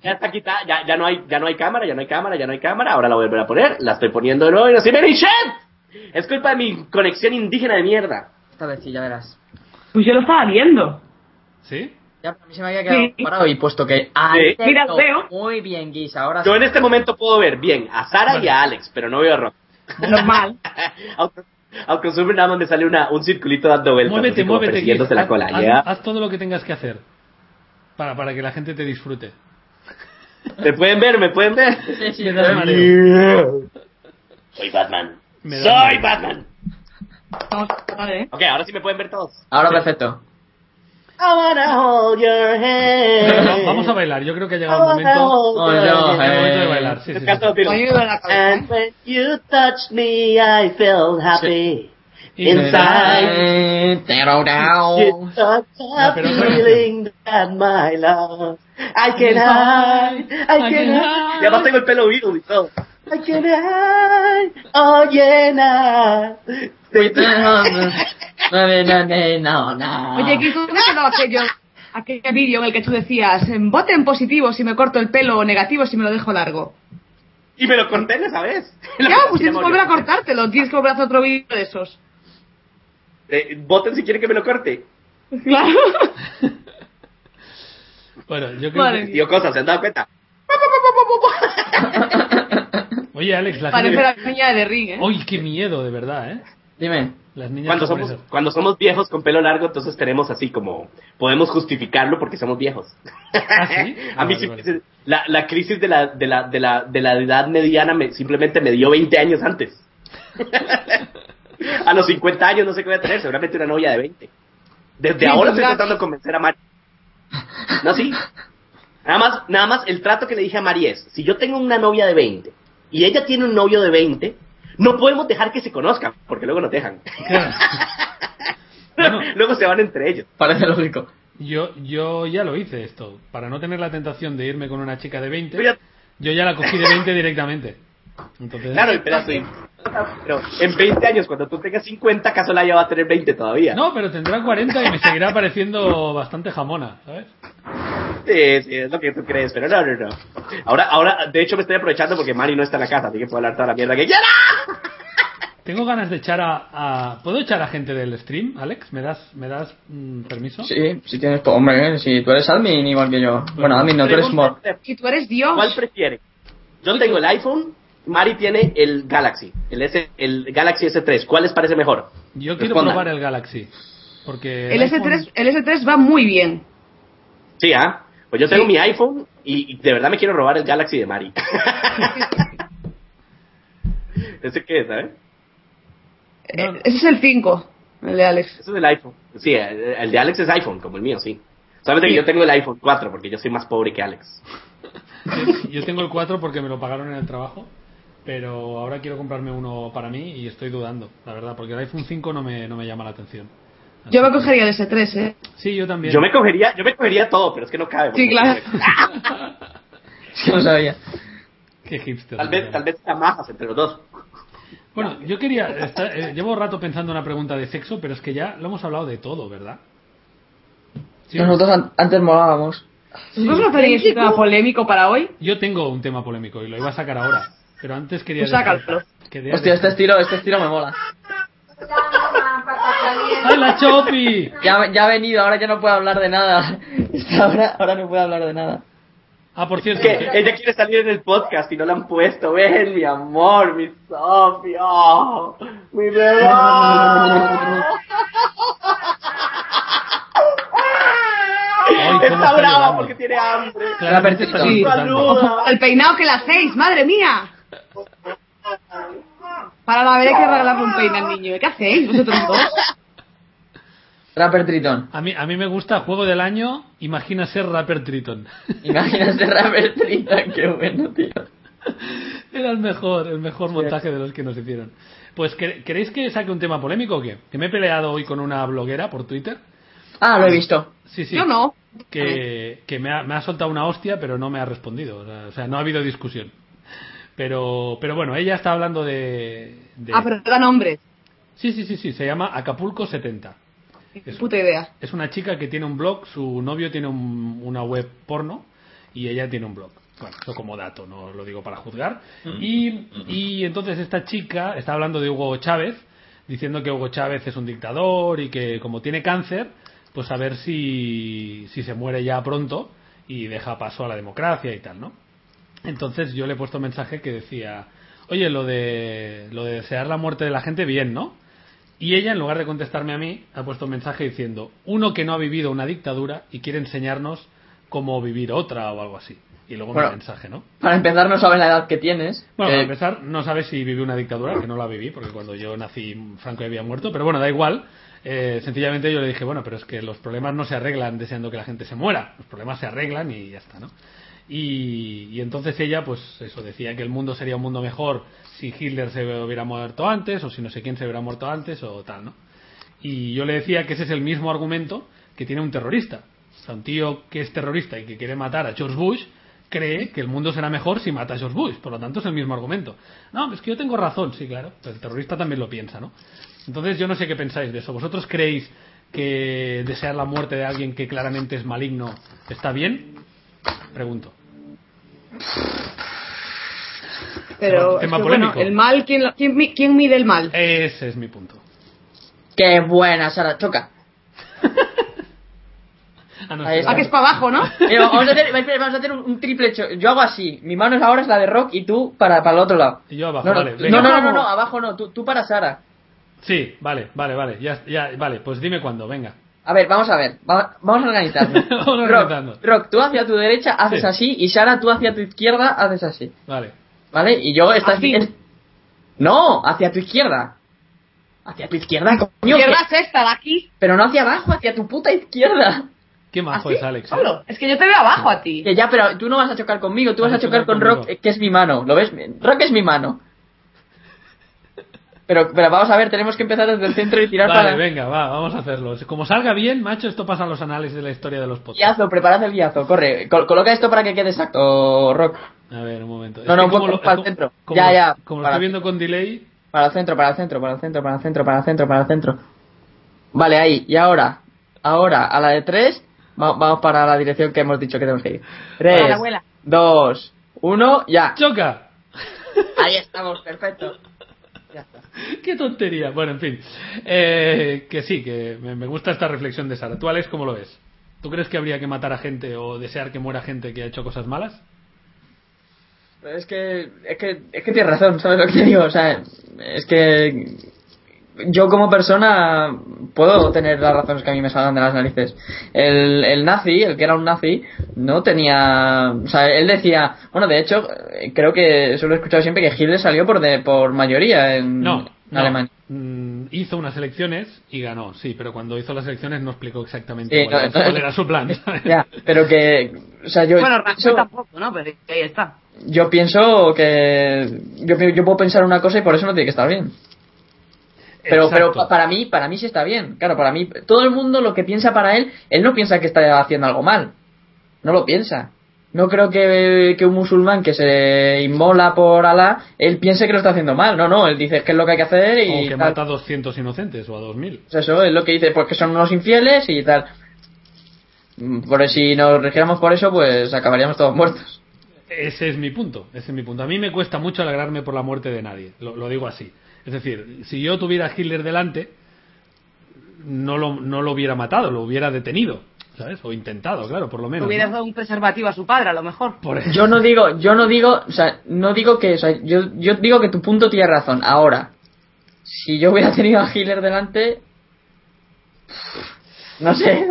Ya está quitada, ya, ya no hay, ya no hay cámara, ya no hay cámara, ya no hay cámara, ahora la voy a volver a poner, la estoy poniendo de nuevo y no sirve ni shit. Es culpa de mi conexión indígena de mierda. Esta vez sí, ya verás. Pues yo lo estaba viendo. ¿Sí? Ya, a mí se me había quedado Sí. parado y puesto que... Sí. Mira, veo. Muy bien, Guis, ahora Yo sí. en este momento puedo ver bien a Sara y a Alex, pero no veo a Rock. Normal. Auto- <laughs> Autoconsumer nada más me sale una, un circulito dando vueltas, Muévete, así como muévete. persiguiéndose Gis. la Haz, cola. haz- ¿ya? haz todo lo que tengas que hacer para, para que la gente te disfrute. ¿Me pueden ver? ¿Me pueden ver? Sí, sí, Me das pero- mareo. Soy Batman. Soy. Batman. ¿eh? Ok, ahora sí me pueden ver todos. Ahora perfecto. I wanna hold your hand. Vamos a bailar. Yo creo que ha llegado el I wanna momento, hold Oh, hand. el momento de bailar. Sí, sí, sí. And ¿eh? when you touched me, I felt happy. Inside. You touched No, pero feeling that my love. I can hide, I can hide. Y además tengo el pelo Beatles y todo. I can hide, oh yeah, nah. No, no. Oye, ¿qué ¿cómo quedó aquello, aquel vídeo en el que tú decías, en vote en positivo si me corto el pelo o negativo si me lo dejo largo? Y me lo corté en esa vez. Ya, <laughs> pues tienes que volver a cortártelo, tienes que volver a hacer otro vídeo de esos. Eh, voten si quieren que me lo corte. Claro. Bueno, yo creo Vale. que... Digo cosas, ¿se han dado cuenta? <laughs> Oye, Alex, la Parece gente... la niña de Ring, ¿eh? ¡Uy, qué miedo, de verdad, eh! Dime. Las niñas Cuando somos, cuando somos viejos con pelo largo, entonces tenemos así como, podemos justificarlo porque somos viejos. ¿Ah, sí? <laughs> A mí Vale, siempre vale. la, la crisis de la, de la, de la, de la edad mediana me, simplemente me dio 20 años antes. <laughs> a los 50 años no sé qué voy a tener, seguramente una novia de 20. Desde Sí, ahora pues, estoy tratando de convencer a Mari. No, sí. Nada más, nada más el trato que le dije a Mari es, si yo tengo una novia de 20 y ella tiene un novio de 20, no podemos dejar que se conozcan, porque luego nos dejan. Claro. <laughs> Bueno. luego se van entre ellos. Parece lógico. Yo, yo ya lo hice esto. Para no tener la tentación de irme con una chica de 20, Pero ya- yo ya la cogí de 20 directamente. Entonces, Claro, el pedazo de- Pero en 20 años, cuando tú tengas 50, Casola ya va a tener 20 todavía. No, pero tendrá 40 y me seguirá pareciendo bastante jamona, ¿sabes? Sí, sí, es lo que tú crees, pero no, no, no. Ahora, ahora, de hecho, me estoy aprovechando porque Mari no está en la casa, así que puedo hablar toda la mierda que quiera. <laughs> Tengo ganas de echar a, a- ¿Puedo echar a gente del stream, Alex? ¿Me das, me das mm, permiso? Sí, si tienes... Hombre, eh, si tú eres admin igual que yo. Bueno, admin no, tú eres mod. Si tú eres Dios. ¿Cuál prefiere? Yo tengo el iPhone, Mari tiene el Galaxy, el, S, el Galaxy S3. ¿Cuál les parece mejor? Yo quiero Respondan. probar el Galaxy. Porque El iPhone- S3, el S3 va muy bien. Sí, ¿ah? Pues yo tengo Sí. mi iPhone y, y de verdad me quiero robar el Galaxy de Mari. <laughs> ¿Ese qué es, sabes? No, no. Eh, Ese es el 5, el de Alex. Eso es el iPhone. Sí, el, el de Alex es iPhone, como el mío, sí. Solamente que yo tengo el iPhone 4 porque yo soy más pobre que Alex. Yo tengo el 4 porque me lo pagaron en el trabajo, pero ahora quiero comprarme uno para mí y estoy dudando, la verdad, porque el iPhone 5 no me, no me llama la atención. Yo me que- cogería el S3, ¿eh? Sí, yo también. Yo me cogería, yo me cogería todo, pero es que no cabe. Sí, claro. Sí, lo <laughs> sabía. Qué hipster. Tal vez, tal vez majas entre los dos. Bueno, yo quería. estar- eh, llevo rato pensando una pregunta de sexo, pero es que ya lo hemos hablado de todo, ¿verdad? Sí, Nosotros an- antes molábamos. ¿Vosotros no tenéis un tema polémico para hoy? Yo tengo un tema polémico y lo iba a sacar ahora, pero antes quería. Pues sácalo. dejar- quería Hostia, este dejar- estilo, este estilo me mola. ¡Ay, la Chopi! Ya, ya ha venido, ahora ya no puedo hablar de nada. <laughs> Ahora, ahora no puedo hablar de nada. Ah, por Es cierto. que ella quiere salir en el podcast y no la han puesto. Ven, mi amor, mi Sofía, mi bebé. Está brava porque tiene hambre. Está Sí. El peinado que le hacéis, madre mía. Para la vez hay que regalarle un peine al niño. ¿Qué hacéis vosotros dos? <laughs> Rapper Triton. A mí, a mí me gusta Juego del Año, imagina ser Rapper Triton. <laughs> Imagínate Rapper Triton, qué bueno, tío. Era el mejor, el mejor montaje de los que nos hicieron. Pues, ¿quer- ¿queréis que saque un tema polémico o qué? Que me he peleado hoy con una bloguera por Twitter. Ah, lo he visto. Sí, sí. Yo no. Que, que me, ha, me ha soltado una hostia, pero no me ha respondido. O sea, o sea, no ha habido discusión. Pero, pero bueno, ella está hablando de. de- Ah, pero da nombres. Sí, sí, sí, sí. Se llama Acapulco 70. Ni puta idea. Es una chica que tiene un blog, su novio tiene un- una web porno y ella tiene un blog. Bueno, eso como dato, no lo digo para juzgar. Y, y entonces esta chica está hablando de Hugo Chávez, diciendo que Hugo Chávez es un dictador y que como tiene cáncer, pues a ver si, si se muere ya pronto y deja paso a la democracia y tal, ¿no? Entonces yo le he puesto un mensaje que decía, oye, lo de, lo de desear la muerte de la gente, bien, ¿no? Y ella, en lugar de contestarme a mí, ha puesto un mensaje diciendo, uno que no ha vivido una dictadura y quiere enseñarnos cómo vivir otra o algo así. Y luego Bueno. mi mensaje, ¿no? Para empezar, no sabes la edad que tienes. Bueno, Eh, para empezar, no sabes si viví una dictadura, que no la viví, porque cuando yo nací Franco ya había muerto, pero bueno, da igual. Eh, sencillamente yo le dije, bueno, pero es que los problemas no se arreglan deseando que la gente se muera, los problemas se arreglan y ya está, ¿no? Y, entonces ella, pues eso, decía que el mundo sería un mundo mejor si Hitler se hubiera muerto antes, o si no sé quién se hubiera muerto antes, o tal, ¿no? Y yo le decía que ese es el mismo argumento que tiene un terrorista. O sea, un tío que es terrorista y que quiere matar a George Bush cree que el mundo será mejor si mata a George Bush. Por lo tanto, es el mismo argumento. No, es que yo tengo razón, sí, claro. Pero el terrorista también lo piensa, ¿no? Entonces, yo no sé qué pensáis de eso. ¿Vosotros creéis que desear la muerte de alguien que claramente es maligno está bien? Pregunto. Pero, Tema- es tema que, bueno, el mal, ¿quién, lo- quién, mi- quién mide el mal? Ese es mi punto. Qué buena, Sara. Choca. <laughs> Ah, no, Ahí sí, está. Ah, que es para abajo, ¿no? <laughs> Eh, vamos a hacer, espera, vamos a hacer un, triple cho- Yo hago así. Mi mano ahora es la de Rock y tú para, para el otro lado. Y yo abajo, no, no, vale, no, venga. no, no, no, no, abajo no. Tú, tú para Sara. Sí, vale, vale, vale. Ya, ya, vale, pues dime cuándo, venga. A ver, vamos a ver. va- vamos a organizarnos. <laughs> Vamos Rock, organizando. Rock, tú hacia tu derecha haces Sí. así y Sara, tú hacia tu izquierda haces así. Vale. ¿Vale? Y yo estás Así. bien. No, hacia tu izquierda. Hacia tu izquierda, coño. Izquierda que- sexta de aquí. Pero no hacia abajo, hacia tu puta izquierda. ¿Qué majo ¿Así? es Alex? eh? Solo. Es que yo te veo abajo a ti. Que ya, pero tú no vas a chocar conmigo, tú vas, Vas a chocar con Rock, conmigo. eh, que es mi mano. ¿Lo ves? Rock es mi mano. Pero, pero vamos a ver, tenemos que empezar desde el centro y tirar Vale, para. venga, va, vamos a hacerlo. Como salga bien, macho, esto pasa en los análisis de la historia de los podcasts. Guiazo, preparad el guiazo, corre. Col- coloca esto para que quede exacto, Rock. A ver, un momento. No, no, un como poco lo- para el centro. Como, Ya, ya, Como lo estoy viendo con delay, Para el centro, para el centro, para el centro, para el centro, para el centro, para el centro. Vale, ahí. Y ahora, ahora, a la de tres, va- vamos para la dirección que hemos dicho que tenemos que ir. Tres, dos, uno, ya. ¡choca! Ahí estamos, perfecto. <laughs> ¡Qué tontería! Bueno, en fin. Eh, que sí, que me, me gusta esta reflexión de Sara. ¿Tú, Alex, cómo lo ves? ¿Tú crees que habría que matar a gente o desear que muera gente que ha hecho cosas malas? Es que, es que, es que tienes razón, ¿sabes lo que te digo? O sea, es que yo como persona puedo tener las razones que a mí me salgan de las narices. El, el nazi, el que era un nazi, no tenía, o sea, él decía, bueno, de hecho, creo que eso lo he escuchado siempre que Hitler salió por de, por mayoría en, No, no. Alemania. Mm, hizo unas elecciones y ganó, sí, pero cuando hizo las elecciones no explicó exactamente Sí, cuál, no, era, entonces- cuál era su plan. <laughs> Ya, pero que, o sea, yo, Bueno, pienso, Rajoy tampoco, ¿no? Pero ahí está. yo pienso que yo, yo puedo pensar una cosa y por eso no tiene que estar bien. Pero, pero Exacto. para mí, para mí sí está bien. Claro, para mí, todo el mundo lo que piensa para él, él no piensa que está haciendo algo mal. No lo piensa. No creo que, que un musulmán que se inmola por Alá, él piense que lo está haciendo mal. No, no, él dice que es lo que hay que hacer y. O que tal. mata a 200 inocentes o a 2000. Pues eso es lo que dice, pues que son unos infieles y tal. Mm, Por si nos rigiéramos por eso, pues acabaríamos todos muertos. Ese es mi punto, ese es mi punto. A mí me cuesta mucho alegrarme por la muerte de nadie, lo, lo digo así. Es decir, si yo tuviera a Hitler delante, no lo, no lo hubiera matado, lo hubiera detenido, ¿sabes? O intentado, claro, por lo menos. Hubieras ¿no? dado un preservativo a su padre, a lo mejor. Yo no digo, yo no digo, o sea, no digo que, o sea, yo, yo digo que tu punto tiene razón. Ahora, si yo hubiera tenido a Hitler delante, no sé,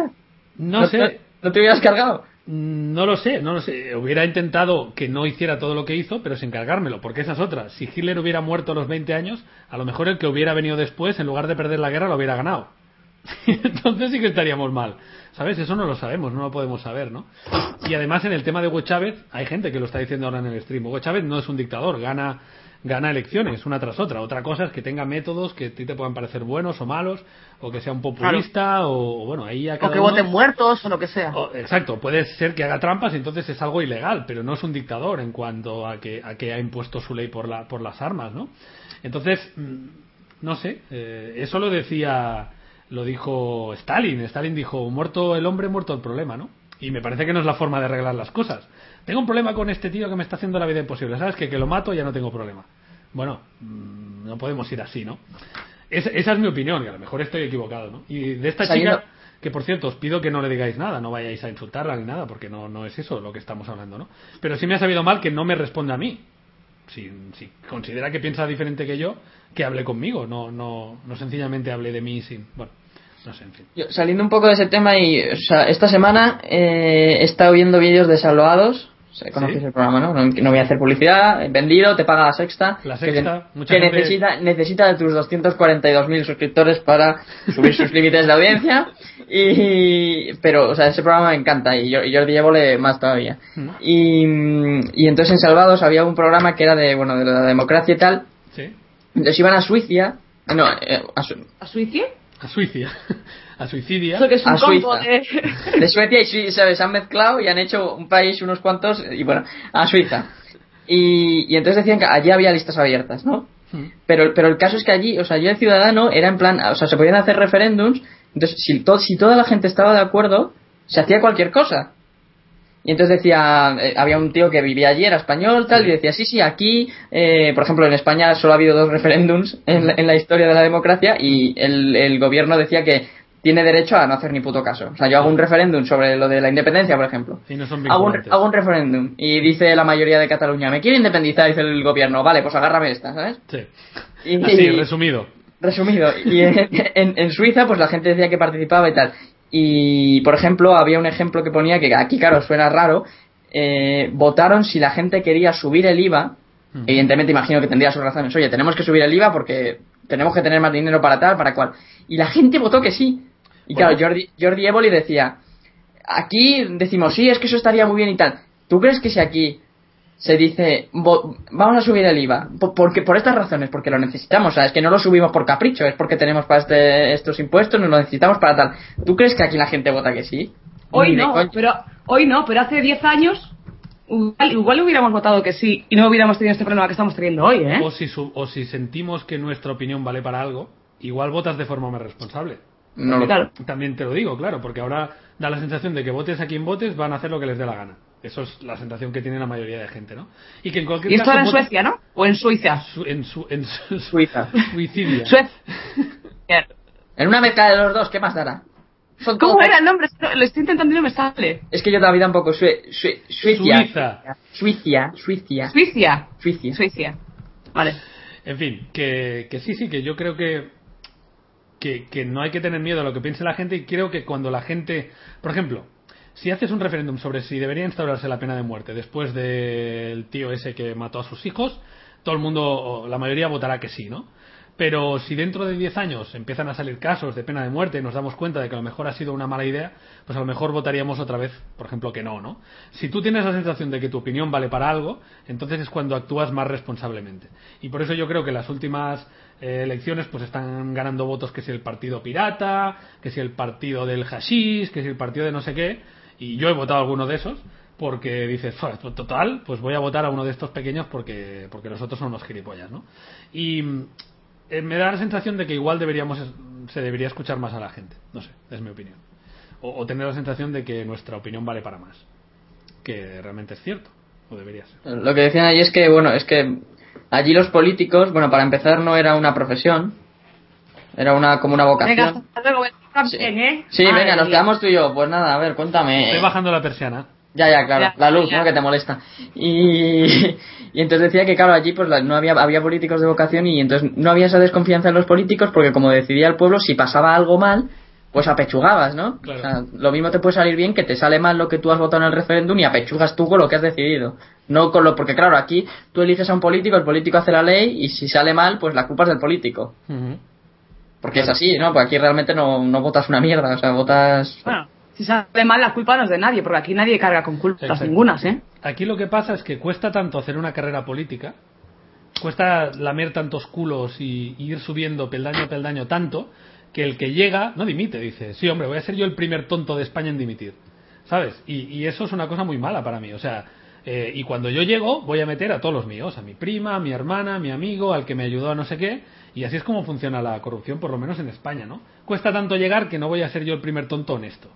No sé, no te hubieras cargado. No lo sé, no lo sé. Hubiera intentado que no hiciera todo lo que hizo, pero sin cargármelo, porque esa es otra. Si Hitler hubiera muerto a los 20 años, a lo mejor el que hubiera venido después, en lugar de perder la guerra, lo hubiera ganado. <laughs> Entonces sí que estaríamos mal. ¿Sabes? Eso no lo sabemos, no lo podemos saber, ¿no? Y además en el tema de Hugo Chávez, hay gente que lo está diciendo ahora en el stream. Hugo Chávez no es un dictador, gana gana elecciones una tras otra. Otra cosa es que tenga métodos que a ti te puedan parecer buenos o malos, o que sea un populista, o, bueno, ahí ya cada O que uno- voten muertos o lo que sea. o- exacto, puede ser que haga trampas y entonces es algo ilegal, pero no es un dictador en cuanto a que, a que ha impuesto su ley por, la, por las armas, ¿no? Entonces, mm, no sé, eh, eso lo decía, lo dijo Stalin. Stalin dijo, muerto el hombre, muerto el problema, ¿no? Y me parece que no es la forma de arreglar las cosas. Tengo un problema con este tío que me está haciendo la vida imposible. ¿Sabes? Que que lo mato ya no tengo problema. Bueno, mm, no podemos ir así, ¿no? Es- esa es mi opinión, que a lo mejor estoy equivocado, ¿no? Y de esta chica, que por cierto, os pido que no le digáis nada, no vayáis a insultarla ni nada, porque no, no es eso lo que estamos hablando, ¿no? Pero sí me ha sabido mal que no me responda a mí. Si, si considera que piensa diferente que yo, que hable conmigo, no, no, no sencillamente hable de mí sin. Bueno, no sé, en fin. Yo, saliendo un poco de ese tema y o sea, esta semana eh, he estado viendo vídeos de salvados. O sea, conocéis Sí. el programa, ¿no? ¿no? no voy a hacer publicidad. Vendido, te paga la sexta. La que- Sexta, mucha que gente- necesita, necesita de tus 242.000 suscriptores para subir sus <laughs> límites de audiencia. Y, pero, o sea, ese programa me encanta y yo, y Jordi Évole más todavía. Mm. Y, y entonces en Salvados había un programa que era de, bueno, de la democracia y tal. ¿Sí? Entonces iban a Suicia. No, eh, a, Su- ¿A Suicia? A Suicia. <laughs> a Suicidia. Eso que es un A combo Suiza. de... de Suecia y Suiza ¿sabes? se han mezclado y han hecho un país, unos cuantos, y bueno, a Suiza. Y, y entonces decían que allí había listas abiertas, ¿no? Mm. Pero, pero el caso es que allí, o sea, yo de ciudadano era en plan, o sea, se podían hacer referéndums, entonces si, to- si toda la gente estaba de acuerdo, se hacía cualquier cosa. Y entonces decía, eh, había un tío que vivía allí, era español, tal, y decía, sí, sí, aquí, eh, por ejemplo, en España solo ha habido dos referéndums en la, en la historia de la democracia y el, el gobierno decía que tiene derecho a no hacer ni puto caso. O sea, yo hago un referéndum sobre lo de la independencia, por ejemplo. Y no son Hago un, hago un referéndum y dice la mayoría de Cataluña, me quiere independizar, dice el gobierno, vale, pues agárrame esta, ¿sabes? Sí. Y- Así, resumido. Resumido, y en, en- en Suiza pues la gente decía que participaba y tal. Y por ejemplo, había un ejemplo que ponía que aquí, claro, suena raro, eh, votaron si la gente quería subir el IVA. Mm. Evidentemente imagino que tendría sus razones. Oye, tenemos que subir el IVA porque tenemos que tener más dinero para tal, para cual. Y la gente votó que sí. Y claro. Jordi, Jordi Évole decía, aquí decimos, sí, es que eso estaría muy bien y tal. ¿Tú crees que si aquí se dice, vo- vamos a subir el IVA? Po- Porque, por estas razones, porque lo necesitamos. O sea, es que no lo subimos por capricho, es porque tenemos para este- estos impuestos, nos lo necesitamos para tal. ¿Tú crees que aquí la gente vota que sí? Hoy no, pero hoy no, pero hace 10 años igual, igual hubiéramos votado que sí y no hubiéramos tenido este problema que estamos teniendo hoy, ¿eh? O si, su- o si sentimos que nuestra opinión vale para algo, igual votas de forma más responsable. No lo- Claro. También te lo digo, claro, porque ahora da la sensación de que votes a quien votes van a hacer lo que les dé la gana. Eso es la sensación que tiene la mayoría de gente, ¿no? Y que en cualquier Y esto caso era en Suecia, ¿no? O en Suiza. Su- en su, en su- Suiza. Suicidia. Suecia. <laughs> En una mezcla de los dos, ¿qué más dará? Son ¿Cómo todos- era el nombre? Lo estoy intentando y no me sale. Es que yo todavía tampoco. Sue- Sue- Suiza. Suiza. Suiza. Suiza. Suicia. Suiza. Suicia. Vale. En fin, que, que sí, sí, que yo creo que, que, que no hay que tener miedo a lo que piense la gente y creo que cuando la gente, por ejemplo, si haces un referéndum sobre si debería instaurarse la pena de muerte después del tío ese que mató a sus hijos, todo el mundo, la mayoría votará que sí, ¿no? Pero si dentro de 10 años empiezan a salir casos de pena de muerte y nos damos cuenta de que a lo mejor ha sido una mala idea, pues a lo mejor votaríamos otra vez, por ejemplo, que no, ¿no? Si tú tienes la sensación de que tu opinión vale para algo, entonces es cuando actúas más responsablemente. Y por eso yo creo que las últimas eh, elecciones pues están ganando votos que si el partido pirata, que si el partido del hashish, que si el partido de no sé qué, y yo he votado alguno de esos, porque dices, "Fua, total, pues voy a votar a uno de estos pequeños porque, porque los otros son unos gilipollas, ¿no? Y eh, me da la sensación de que igual deberíamos se debería escuchar más a la gente. No sé, es mi opinión. O, o tener la sensación de que nuestra opinión vale para más. Que realmente es cierto. O debería ser. Lo que decían allí es que, bueno, es que allí los políticos, bueno, para empezar no era una profesión, era una como una Venga, vocación. hasta luego. Sí, ¿eh? Sí, Madre venga, nos quedamos tú y yo. Pues nada, a ver, cuéntame. Estoy bajando la persiana. Ya, ya, claro, Ya, la luz, ya. ¿no? Que te molesta. Y, <laughs> y entonces decía que, claro, allí pues la- no había, había políticos de vocación y entonces no había esa desconfianza en los políticos porque como decidía el pueblo, si pasaba algo mal, pues apechugabas, ¿no? Claro. O sea, lo mismo te puede salir bien que te sale mal lo que tú has votado en el referéndum y apechugas tú con lo que has decidido. No con lo, porque claro, aquí tú eliges a un político, el político hace la ley y si sale mal, pues la culpa es del político. Porque es así, ¿no? Porque aquí realmente no, no votas una mierda, o sea, votas... Bueno, si sale mal la culpa no es de nadie, porque aquí nadie carga con culpas Exacto. ningunas, ¿eh? Aquí lo que pasa es que cuesta tanto hacer una carrera política, cuesta lamer tantos culos y, y ir subiendo peldaño a peldaño tanto, que el que llega no dimite, dice, sí, hombre, voy a ser yo el primer tonto de España en dimitir, ¿sabes? Y, y eso es una cosa muy mala para mí, o sea, eh, y cuando yo llego voy a meter a todos los míos, a mi prima, a mi hermana, a mi amigo, al que me ayudó a no sé qué, y así es como funciona la corrupción, por lo menos en España, ¿no? Cuesta tanto llegar que no voy a ser yo el primer tonto honesto.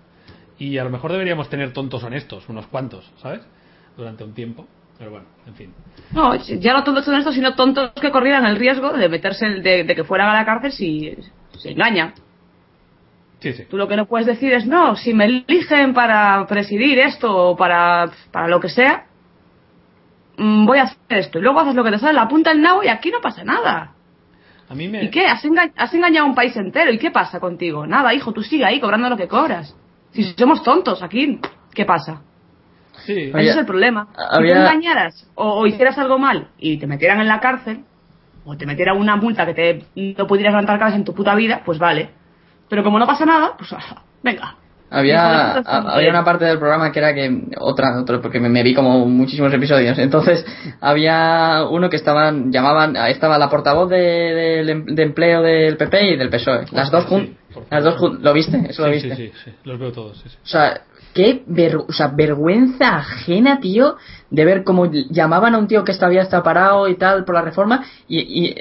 Y a lo mejor deberíamos tener tontos honestos, unos cuantos, ¿sabes? Durante un tiempo. Pero bueno, en fin. No, ya no tontos son estos, sino tontos que corrieran el riesgo de meterse, de, de que fueran a la cárcel si se engañan. Sí, sí. Tú lo que no puedes decir es, no, si me eligen para presidir esto o para, para lo que sea, mm, voy a hacer esto. Y luego haces lo que te sale la punta del nabo y aquí no pasa nada. A mí me... ¿Y qué? ¿Has, enga- has engañado a un país entero. ¿Y qué pasa contigo? Nada, hijo, tú sigue ahí cobrando lo que cobras. Si somos tontos aquí, ¿qué pasa? Sí, Ese Había- es el problema. Si tú engañaras o, o hicieras algo mal y te metieran en la cárcel, o te metieran una multa que te no pudieras levantar cabeza en tu puta vida, pues vale. Pero como no pasa nada, pues <laughs> venga. Había, de había una parte del programa que era que otra, otro, porque me, me vi como muchísimos episodios. Entonces <laughs> había uno que estaban, llamaban, estaba la portavoz de, em- de empleo del PP y del PSOE. Las dos Sí, jun- por favor. las dos jun- ¿lo viste? Eso lo sí, viste. sí, sí, sí, los veo todos. Sí, sí. O sea, qué o sea, vergüenza ajena, tío, de ver cómo llamaban a un tío que estaba está parado y tal por la reforma y, y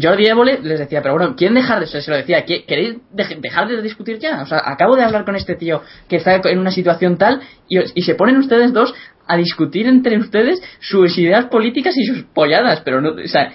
Jordi Évole les decía, pero bueno, ¿quieren dejar de eso? Se lo decía, ¿qui- ¿queréis dej- dejar de discutir ya? O sea, acabo de hablar con este tío que está en una situación tal y, y se ponen ustedes dos a discutir entre ustedes sus ideas políticas y sus polladas, pero no, o sea,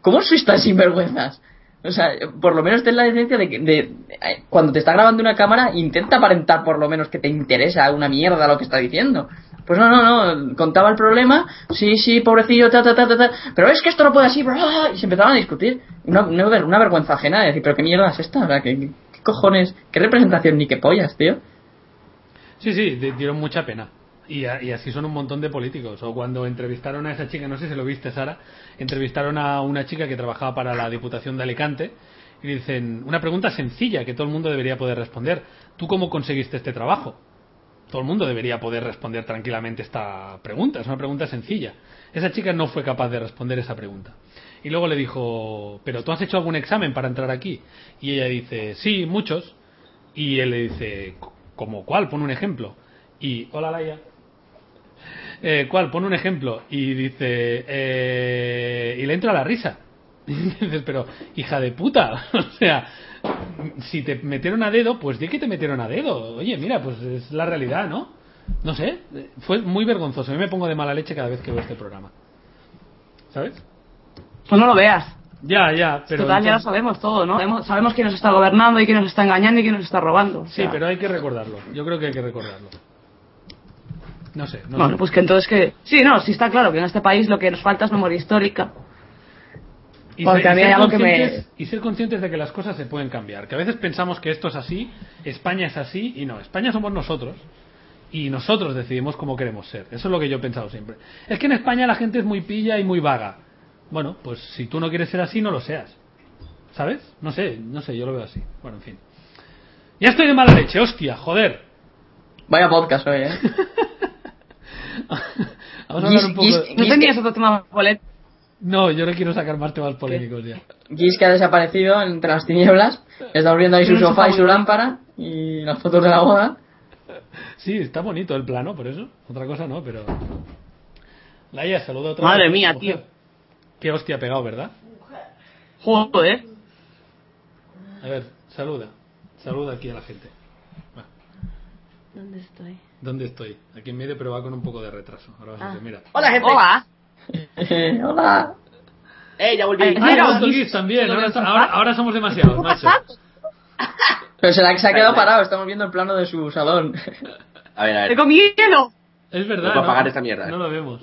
¿cómo sois tan sinvergüenzas? O sea, por lo menos ten la decencia de que de, de- cuando te está grabando una cámara, intenta aparentar por lo menos que te interesa una mierda lo que está diciendo. Pues no, no, no, contaba el problema, sí, sí, pobrecillo, ta, ta, ta, ta, ta, pero es que esto no puede así, bla, y se empezaban a discutir. Una, una, ver- una vergüenza ajena de decir, pero qué mierda es esta, o sea, ¿qué, qué, cojones, qué representación ni qué pollas, tío. Sí, sí, di- dieron mucha pena. Y, a- y así son un montón de políticos. O cuando entrevistaron a esa chica, no sé si lo viste, Sara, entrevistaron a una chica que trabajaba para la Diputación de Alicante y dicen, una pregunta sencilla que todo el mundo debería poder responder. ¿Tú cómo conseguiste este trabajo? Todo el mundo debería poder responder tranquilamente esta pregunta. Es una pregunta sencilla. Esa chica no fue capaz de responder esa pregunta. Y luego le dijo, ¿pero tú has hecho algún examen para entrar aquí? Y ella dice, sí, muchos. Y él le dice, ¿como cuál? Pon un ejemplo. Y, hola Laia. Eh, ¿Cuál? Pon un ejemplo. Y dice, eh, y le entra la risa. Y <laughs> dices, pero, hija de puta. <laughs> o sea, si te metieron a dedo, pues di que te metieron a dedo. Oye, mira, pues es la realidad, ¿no? No sé, fue muy vergonzoso. A mí me pongo de mala leche cada vez que veo este programa. ¿Sabes? Pues no lo veas. Ya, ya, pero. Total, ya lo sabemos todo, ¿no? Sabemos, sabemos quién nos está gobernando y quién nos está engañando y quién nos está robando. O Sí, sea, pero hay que recordarlo. Yo creo que hay que recordarlo. No sé, no Bueno, sé. pues que entonces que... Sí, no, sí está claro que en este país lo que nos falta es memoria histórica. Y Porque ser- a mí hay algo que me- conscientes- Y ser conscientes de que las cosas se pueden cambiar. Que a veces pensamos que esto es así, España es así, y no. España somos nosotros. Y nosotros decidimos cómo queremos ser. Eso es lo que yo he pensado siempre. Es que en España la gente es muy pilla y muy vaga. Bueno, pues si tú no quieres ser así, no lo seas. ¿Sabes? No sé, no sé, yo lo veo así. Bueno, en fin. Ya estoy de mala leche, hostia, joder. Vaya podcast hoy, eh. <laughs> <laughs> Vamos a hablar un poco. De- ¿No tenías otro tema polémico? No, yo no quiero sacar más temas polémicos ya. Giz que ha desaparecido entre las tinieblas. Estamos viendo ahí su sofá y su lámpara y las fotos de la boda. <laughs> Sí, está bonito el plano, por eso. Otra cosa no, pero. Laia, saluda otra Madre vez, mía, mujer. tío. Qué hostia ha pegado, ¿verdad? Joder. A ver, saluda. Saluda aquí a la gente. Va, ¿Dónde estoy? ¿Dónde estoy? Aquí en medio, pero va con un poco de retraso. Ahora vas a Ah. ver, mira. Hola, gente. Hola. <laughs> Hola. Eh, ya volví. Ay, Ah, vuelto Luis, Luis también. Ahora, ahora, ahora somos demasiados, macho. Pero se, la, se ha quedado parado, estamos viendo el plano de su salón. A ver, a ver. Tengo miedo. Es verdad. Voy a ¿no? apagar esta mierda. No lo vemos.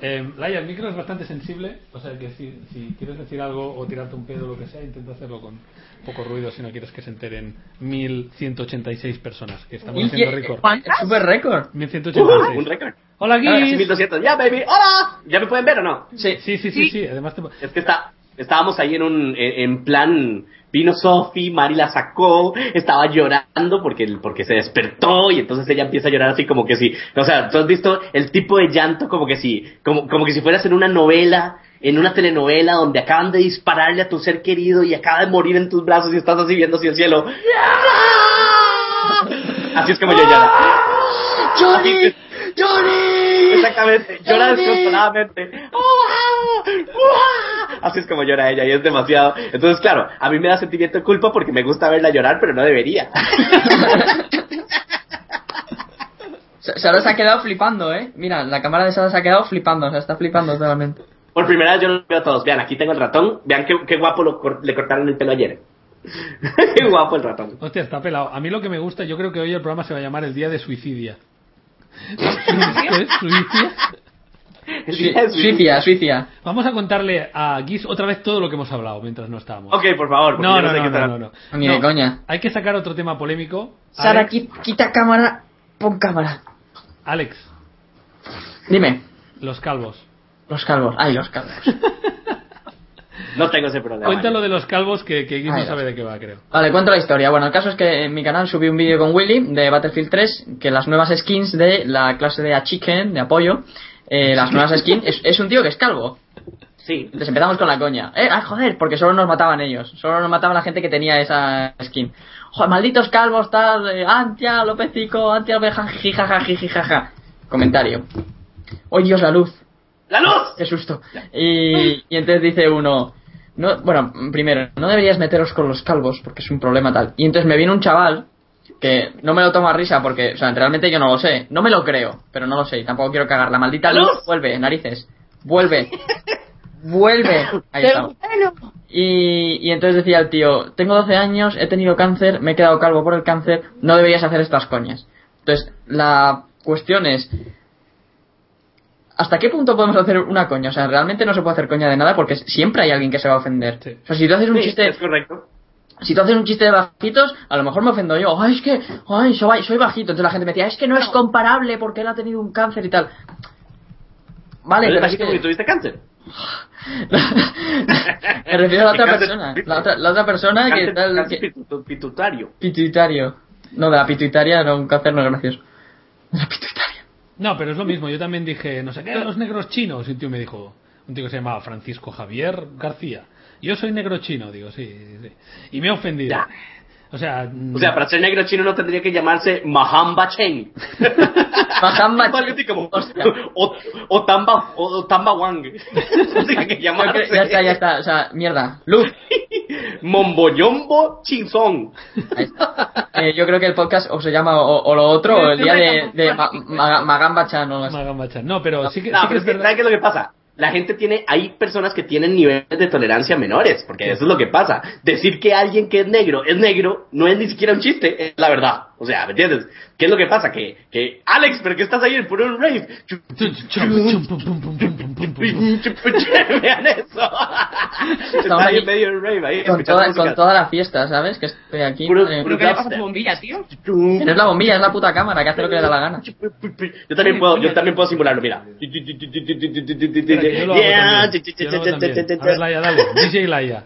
Eh, Laia, el micro es bastante sensible, o sea que si, si quieres decir algo o tirarte un pedo o lo que sea, intenta hacerlo con poco ruido si no quieres que se enteren 1186 personas que estamos haciendo récord. Es super récord. Uh, 1186. un récord. Hola, sí, Guis. 1200. Ya, baby. Hola. ¿Ya me pueden ver o no? Sí. Sí, sí, sí, sí. Además, te... Es que está, estábamos ahí en un en plan vino Sophie, Mari la sacó, estaba llorando porque, porque se despertó y entonces ella empieza a llorar así como que si, o sea, tú has visto el tipo de llanto como que si, como, como que si fueras en una novela, en una telenovela donde acaban de dispararle a tu ser querido y acaba de morir en tus brazos y estás así viendo hacia el cielo. Así es como yo lloro. ¡Johnny! ¡Johnny! Exactamente, llora desconsoladamente. Así es como llora ella y es demasiado. Entonces, claro, a mí me da sentimiento de culpa porque me gusta verla llorar, pero no debería. <laughs> Sa- Sara se ha quedado flipando, ¿eh? Mira, la cámara de Sara se ha quedado flipando, o sea, está flipando totalmente. Por primera vez yo los veo a todos. Vean, aquí tengo el ratón. Vean qué, qué guapo lo cor- le cortaron el pelo ayer. <laughs> qué guapo el ratón. Hostia, está pelado. A mí lo que me gusta, yo creo que hoy el programa se va a llamar el día de suicidia. ¿Esto es <laughs> suicidia? <laughs> Suicia, Suicia. Vamos a contarle a Guis otra vez todo lo que hemos hablado mientras no estábamos. Ok, por favor. No, no, no, no, no, no. Ni de No, coña. Hay que sacar otro tema polémico. Sara, quita cámara, pon cámara. Alex, Dime, los calvos. los calvos. Ay, los calvos. <laughs> No tengo ese problema. Cuéntalo de los calvos que, que no sabe de qué va, creo. Vale, cuento la historia. Bueno, el caso es que en mi canal subí un vídeo con Willy de Battlefield 3, que las nuevas skins de la clase de A Chicken, de apoyo, eh, las nuevas skins, es, es un tío que es calvo. Sí. Entonces empezamos con la coña. Eh, ah, joder, porque solo nos mataban ellos. Solo nos mataban la gente que tenía esa skin. Joder, malditos calvos, tal, eh, antia, lopecico, antia, oveja, jijaja, jijijaja. Comentario. Oh Dios, la luz. ¡La luz! Qué susto. Y, y entonces dice uno, no, bueno, primero, no deberías meteros con los calvos porque es un problema tal. Y entonces me viene un chaval que no me lo toma a risa porque, o sea, realmente yo no lo sé. No me lo creo, pero no lo sé. y Tampoco quiero cagar. La maldita luz, ¡Luz! vuelve, narices. Vuelve. Vuelve. <laughs> Ahí está. Y, y entonces decía el tío, tengo 12 años, he tenido cáncer, me he quedado calvo por el cáncer, no deberías hacer estas coñas. Entonces, la cuestión es, ¿hasta qué punto podemos hacer una coña? O sea, realmente no se puede hacer coña de nada porque siempre hay alguien que se va a ofender. Sí. O sea, si tú haces un Sí, chiste es correcto. Si tú haces un chiste de bajitos, a lo mejor me ofendo yo. Ay, es que, ay, soy, soy bajito. Entonces la gente me decía, es que no es comparable porque él ha tenido un cáncer y tal. Vale, Pero pero es que... tuviste cáncer. <laughs> me refiero a la otra Cáncer- persona. La otra, la otra persona que tal... cáncer que- pitu- pituitario. Pituitario. No, de la pituitaria, no, un cáncer no es gracioso. De <laughs> la pituitaria. No, pero es lo mismo. Yo también dije, no sé qué, los negros chinos. Y un tío me dijo, un tío que se llamaba Francisco Javier García. Yo soy negro chino, digo, sí, sí. Y me he ofendido. Ya. O sea, O sea, para ser negro chino no tendría que llamarse Mahamba Chen. Mahamba <laughs> Chen. o, o Tamba o, o Tamba Wang. <laughs> Tendría que Yo creo- llamarse ya está, ya está. O sea, mierda. Luz. <laughs> Momboyombo Chinzón. Eh, yo creo que el podcast o se llama o, o lo otro o el día de, de Ma- Ma- Magamba-chan o algo así. Magamba-chan. No, pero sí que, No, sí que pero es es que, verdad. ¿sabes qué es lo que pasa? La gente tiene, hay personas que tienen niveles de tolerancia menores, porque eso es lo que pasa. Decir que alguien que es negro es negro no es ni siquiera un chiste, es la verdad. O sea, ¿me entiendes? ¿Qué es lo que pasa? Que, que Alex, ¿pero qué estás ahí en puro rave? Vean eso. Ahí en medio del rave ahí. Con toda, música. con toda la fiesta, ¿sabes? Que estoy aquí. Puro- eh, puro ¿Pero qué le dubstep. pasa a tu bombilla, tío? no es la bombilla, es la puta cámara que hace lo que le da la gana. Yo también puedo, yo también puedo simularlo, mira. Yo lo hago también. Yo lo hago también. A ver, Laia, dale. DJ Laia.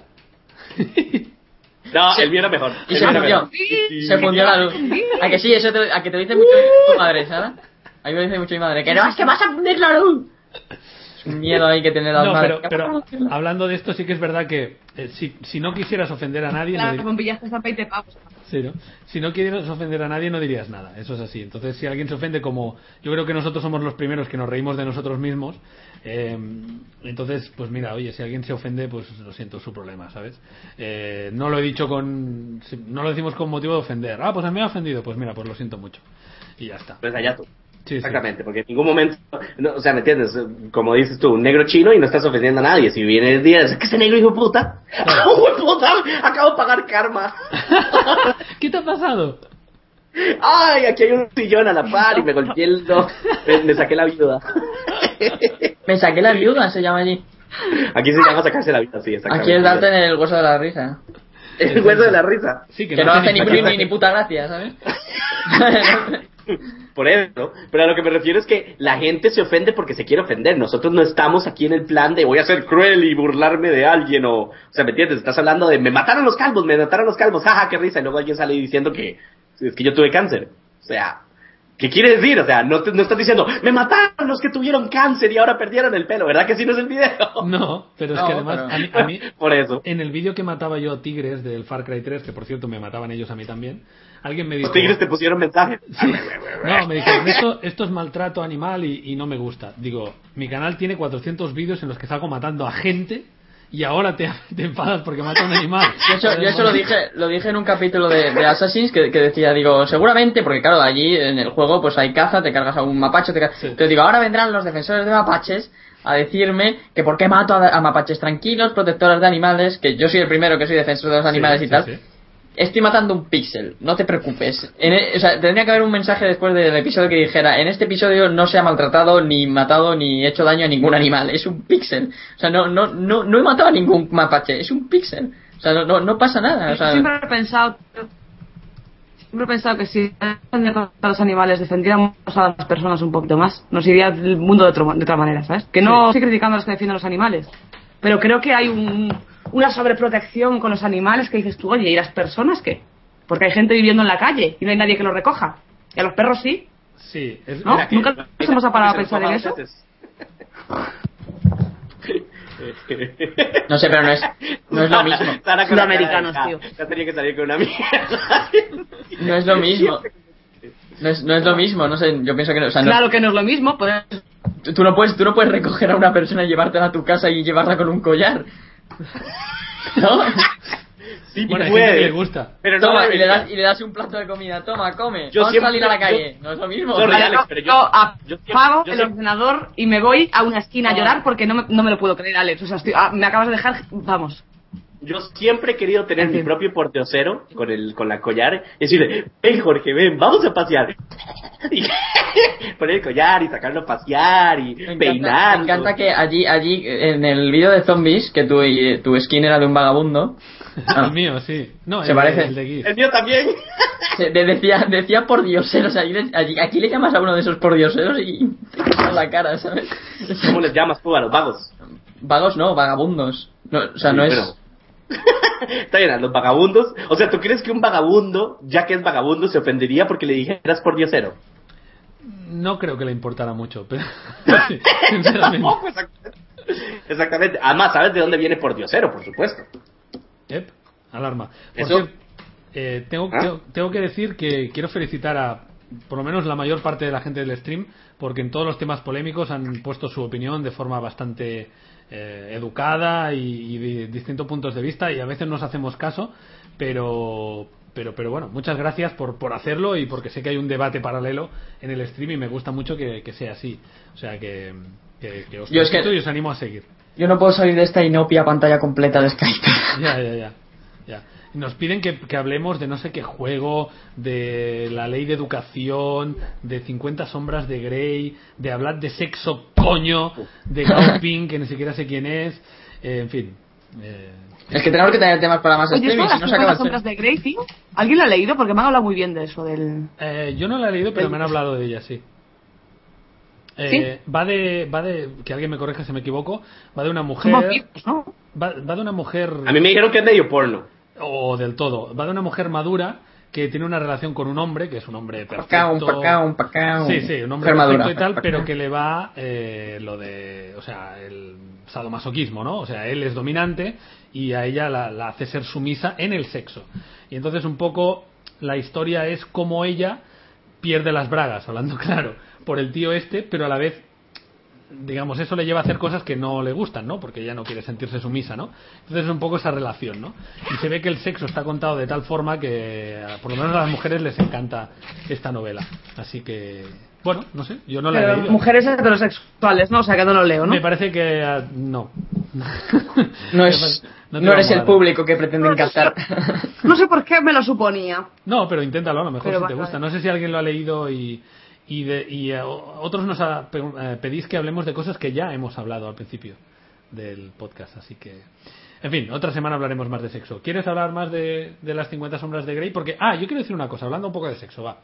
No, el mío era mejor. Y se fundió. Se fundió la luz. A que sí, eso te, a que te lo dice mucho tu madre, ¿sabes? A mí me dice mucho mi madre. Que no, es que vas a fundir la luz. Es un miedo ahí que tiene las No, madres. pero, pero hablando de esto, sí que es verdad que eh, si, si no quisieras ofender a nadie, no Las dir- bombillas cuestan 20 pavos. Sí, ¿no? Si no quisieras ofender a nadie, no dirías nada. Eso es así. Entonces, si alguien se ofende, como yo creo que nosotros somos los primeros que nos reímos de nosotros mismos, eh, entonces, pues mira, oye, si alguien se ofende, pues lo siento, su problema, ¿sabes? Eh, no lo he dicho con. No lo decimos con motivo de ofender. Ah, pues a mí me ha ofendido. Pues mira, pues lo siento mucho. Y ya está. Pues allá tú. Sí, sí. Exactamente, porque en ningún momento, no, o sea, ¿me entiendes? Como dices tú, un negro chino y no estás ofendiendo a nadie. Si viene el día, es que ese negro hijo puta, <laughs> hijo de puta, acabo de pagar karma. <laughs> ¿Qué te ha pasado? Ay, aquí hay un sillón a la par y me golpeé el do, me, me saqué la viuda. Me saqué la viuda, se llama allí. Aquí se llama sacarse la vida, sí. Aquí es darte en el hueso de la risa. El hueso de la risa. Sí, Que no hace ni, ni, ni puta gracia, ¿sabes? <laughs> Por eso, pero a lo que me refiero es que la gente se ofende porque se quiere ofender. Nosotros no estamos aquí en el plan de voy a ser cruel y burlarme de alguien o, o sea, ¿me entiendes? Estás hablando de me mataron los calvos, me mataron los calvos, jaja, qué risa. Y luego alguien sale diciendo que es que yo tuve cáncer. O sea, ¿qué quiere decir? O sea, no, te- no estás diciendo me mataron los que tuvieron cáncer y ahora perdieron el pelo, ¿verdad que sí no es el video? <laughs> No, pero es No, que además pero- a mí, a mí- <laughs> Por eso. en el vídeo que mataba yo a tigres del Far Cry 3, que por cierto me mataban ellos a mí también, alguien me dijo... Los tigres te pusieron mensaje. <laughs> Sí. No, me dijeron, esto, esto es maltrato animal y, y no me gusta. Digo, mi canal tiene 400 vídeos en los que salgo matando a gente y ahora te, <laughs> te enfadas porque mata a un animal. <laughs> Yo eso, yo eso lo dije lo dije en un capítulo de, de Assassins que, que decía, digo, seguramente, porque claro, allí en el juego pues hay caza, te cargas a un mapache, te car- Sí. Entonces digo, ahora vendrán los defensores de mapaches a decirme que por qué mato a, a mapaches tranquilos, protectores de animales, que yo soy el primero que soy defensor de los animales Sí, y sí, tal. Sí. Estoy matando un píxel, no te preocupes. En e- o sea, tendría que haber un mensaje después del episodio que dijera, en este episodio no se ha maltratado, ni matado, ni hecho daño a ningún animal, es un píxel. O sea, no, no, no, no he matado a ningún mapache, es un píxel. O sea, no, no, no pasa nada. O sea, siempre he pensado siempre he pensado que si defendiéramos a los animales defendiéramos a las personas un poquito más nos iría el mundo de, otro- de otra manera ¿sabes? que no estoy criticando a los que defienden los animales pero creo que hay un- una sobreprotección con los animales que dices tú oye ¿y las personas qué? porque hay gente viviendo en la calle y no hay nadie que los recoja y a los perros sí Sí, es, ¿No? mira ¿Nunca nos hemos parado a pensar en eso? <laughs> no sé, pero no es, no es lo mismo. Sudamericanos, "Ah, tío". Ya tenía que salir con una mierda. No es lo mismo. No es, no es lo mismo, no sé, yo pienso que no, o sea, no- claro que no es lo mismo pues tú- tú no puedes, tú no puedes recoger a una persona y llevártela a tu casa y llevarla con un collar. <laughs> ¿No? Sí, Bueno, puede. gente que le gusta. Pero no Toma, y le, das, y le das un plato de comida, toma, come. Yo Vamos siempre- a salir a la yo- calle. no es lo mismo. Sorry, Alex, pero yo- yo yo siempre- apago yo el siempre- ordenador y me voy a una esquina a llorar porque no me, no me lo puedo creer, Alex. O sea, estoy- ah, me acabas de dejar. Vamos. Yo siempre he querido tener En mi propio porteocero con el con la collar y decirle, ven Jorge, ven, vamos a pasear. <laughs> Y <laughs> poner el collar y sacarlo a pasear y Me encanta, peinar. me encanta que allí, allí en el vídeo de zombies, que tu, tu skin era de un vagabundo, <laughs> El mío, sí. No, Se el, parece. el de Gears. El mío también. se- de- decía, decía por dioseros. Allí, aquí le llamas a uno de esos por dioseros y te quitas la cara, ¿sabes? ¿Cómo les llamas tú a los vagos? Vagos no, vagabundos. No, o sea, Sí, no es. pero- <laughs> Está bien, a los vagabundos. O sea, ¿tú crees que un vagabundo, ya que es vagabundo, se ofendería porque le dijeras por diosero? No creo que le importara mucho, pero <laughs> sinceramente. Exactamente. Además, ¿sabes de dónde viene por diosero, por supuesto? Yep, alarma. Por Eso- cierto, eh, tengo, ¿Ah? tengo, tengo que decir que quiero felicitar a por lo menos la mayor parte de la gente del stream, porque en todos los temas polémicos han puesto su opinión de forma bastante eh, educada y, y de distintos puntos de vista y a veces nos hacemos caso, pero pero pero bueno, muchas gracias por, por hacerlo y porque sé que hay un debate paralelo en el stream y me gusta mucho que, que sea así. O sea que, que, que os Yo es que- y os animo a seguir. Yo no puedo salir de esta inopia pantalla completa de Skype. Ya, ya, ya. ya. Nos piden que, que hablemos de no sé qué juego, de la ley de educación, de 50 sombras de Grey, de hablar de sexo coño, de <laughs> Gauping, que ni siquiera sé quién es, eh, en fin. eh, Es que tenemos que tener temas para más Oye, streaming, ¿esto si no se acaba 50 el sombras de Grey, tío? ¿Alguien lo ha leído? Porque me han hablado muy bien de eso, del... eh, yo no la he leído, pero me han hablado de ella, sí. Eh, Va de, va de, que alguien me corrija si me equivoco, va de una mujer, Somos vivos, ¿no? va, va de una mujer A mí me dijeron que es medio porno. O del todo. Va de una mujer madura que tiene una relación con un hombre, que es un hombre perfecto. Pacao, pacao, pacao. Sí, sí, un hombre perfecto madura. y tal, pero que le va eh, lo de, o sea, el sadomasoquismo, ¿no? O sea, él es dominante y a ella la, la hace ser sumisa en el sexo. Y entonces un poco la historia es como ella pierde las bragas, hablando <laughs> claro, por el tío este, pero a la vez digamos, eso le lleva a hacer cosas que no le gustan, ¿no? Porque ella no quiere sentirse sumisa, ¿no? Entonces es un poco esa relación, ¿no? Y se ve que el sexo está contado de tal forma que por lo menos a las mujeres les encanta esta novela. Así que, bueno, no sé, yo no la he Pero leído. mujeres heterosexuales, ¿no? O sea, que no lo leo, ¿no? Me parece que ah, no. <laughs> No, es, No eres el público que pretenden captar. No sé por qué me lo suponía. No, pero inténtalo, a lo mejor Pero si te gusta. No sé si alguien lo ha leído y, y, de- y, eh, otros nos pe- eh, pedís que hablemos de cosas que ya hemos hablado al principio del podcast. Así que, en fin, otra semana hablaremos más de sexo. ¿Quieres hablar más de, de las 50 sombras de Grey? Porque, ah, yo quiero decir una cosa, hablando un poco de sexo, va.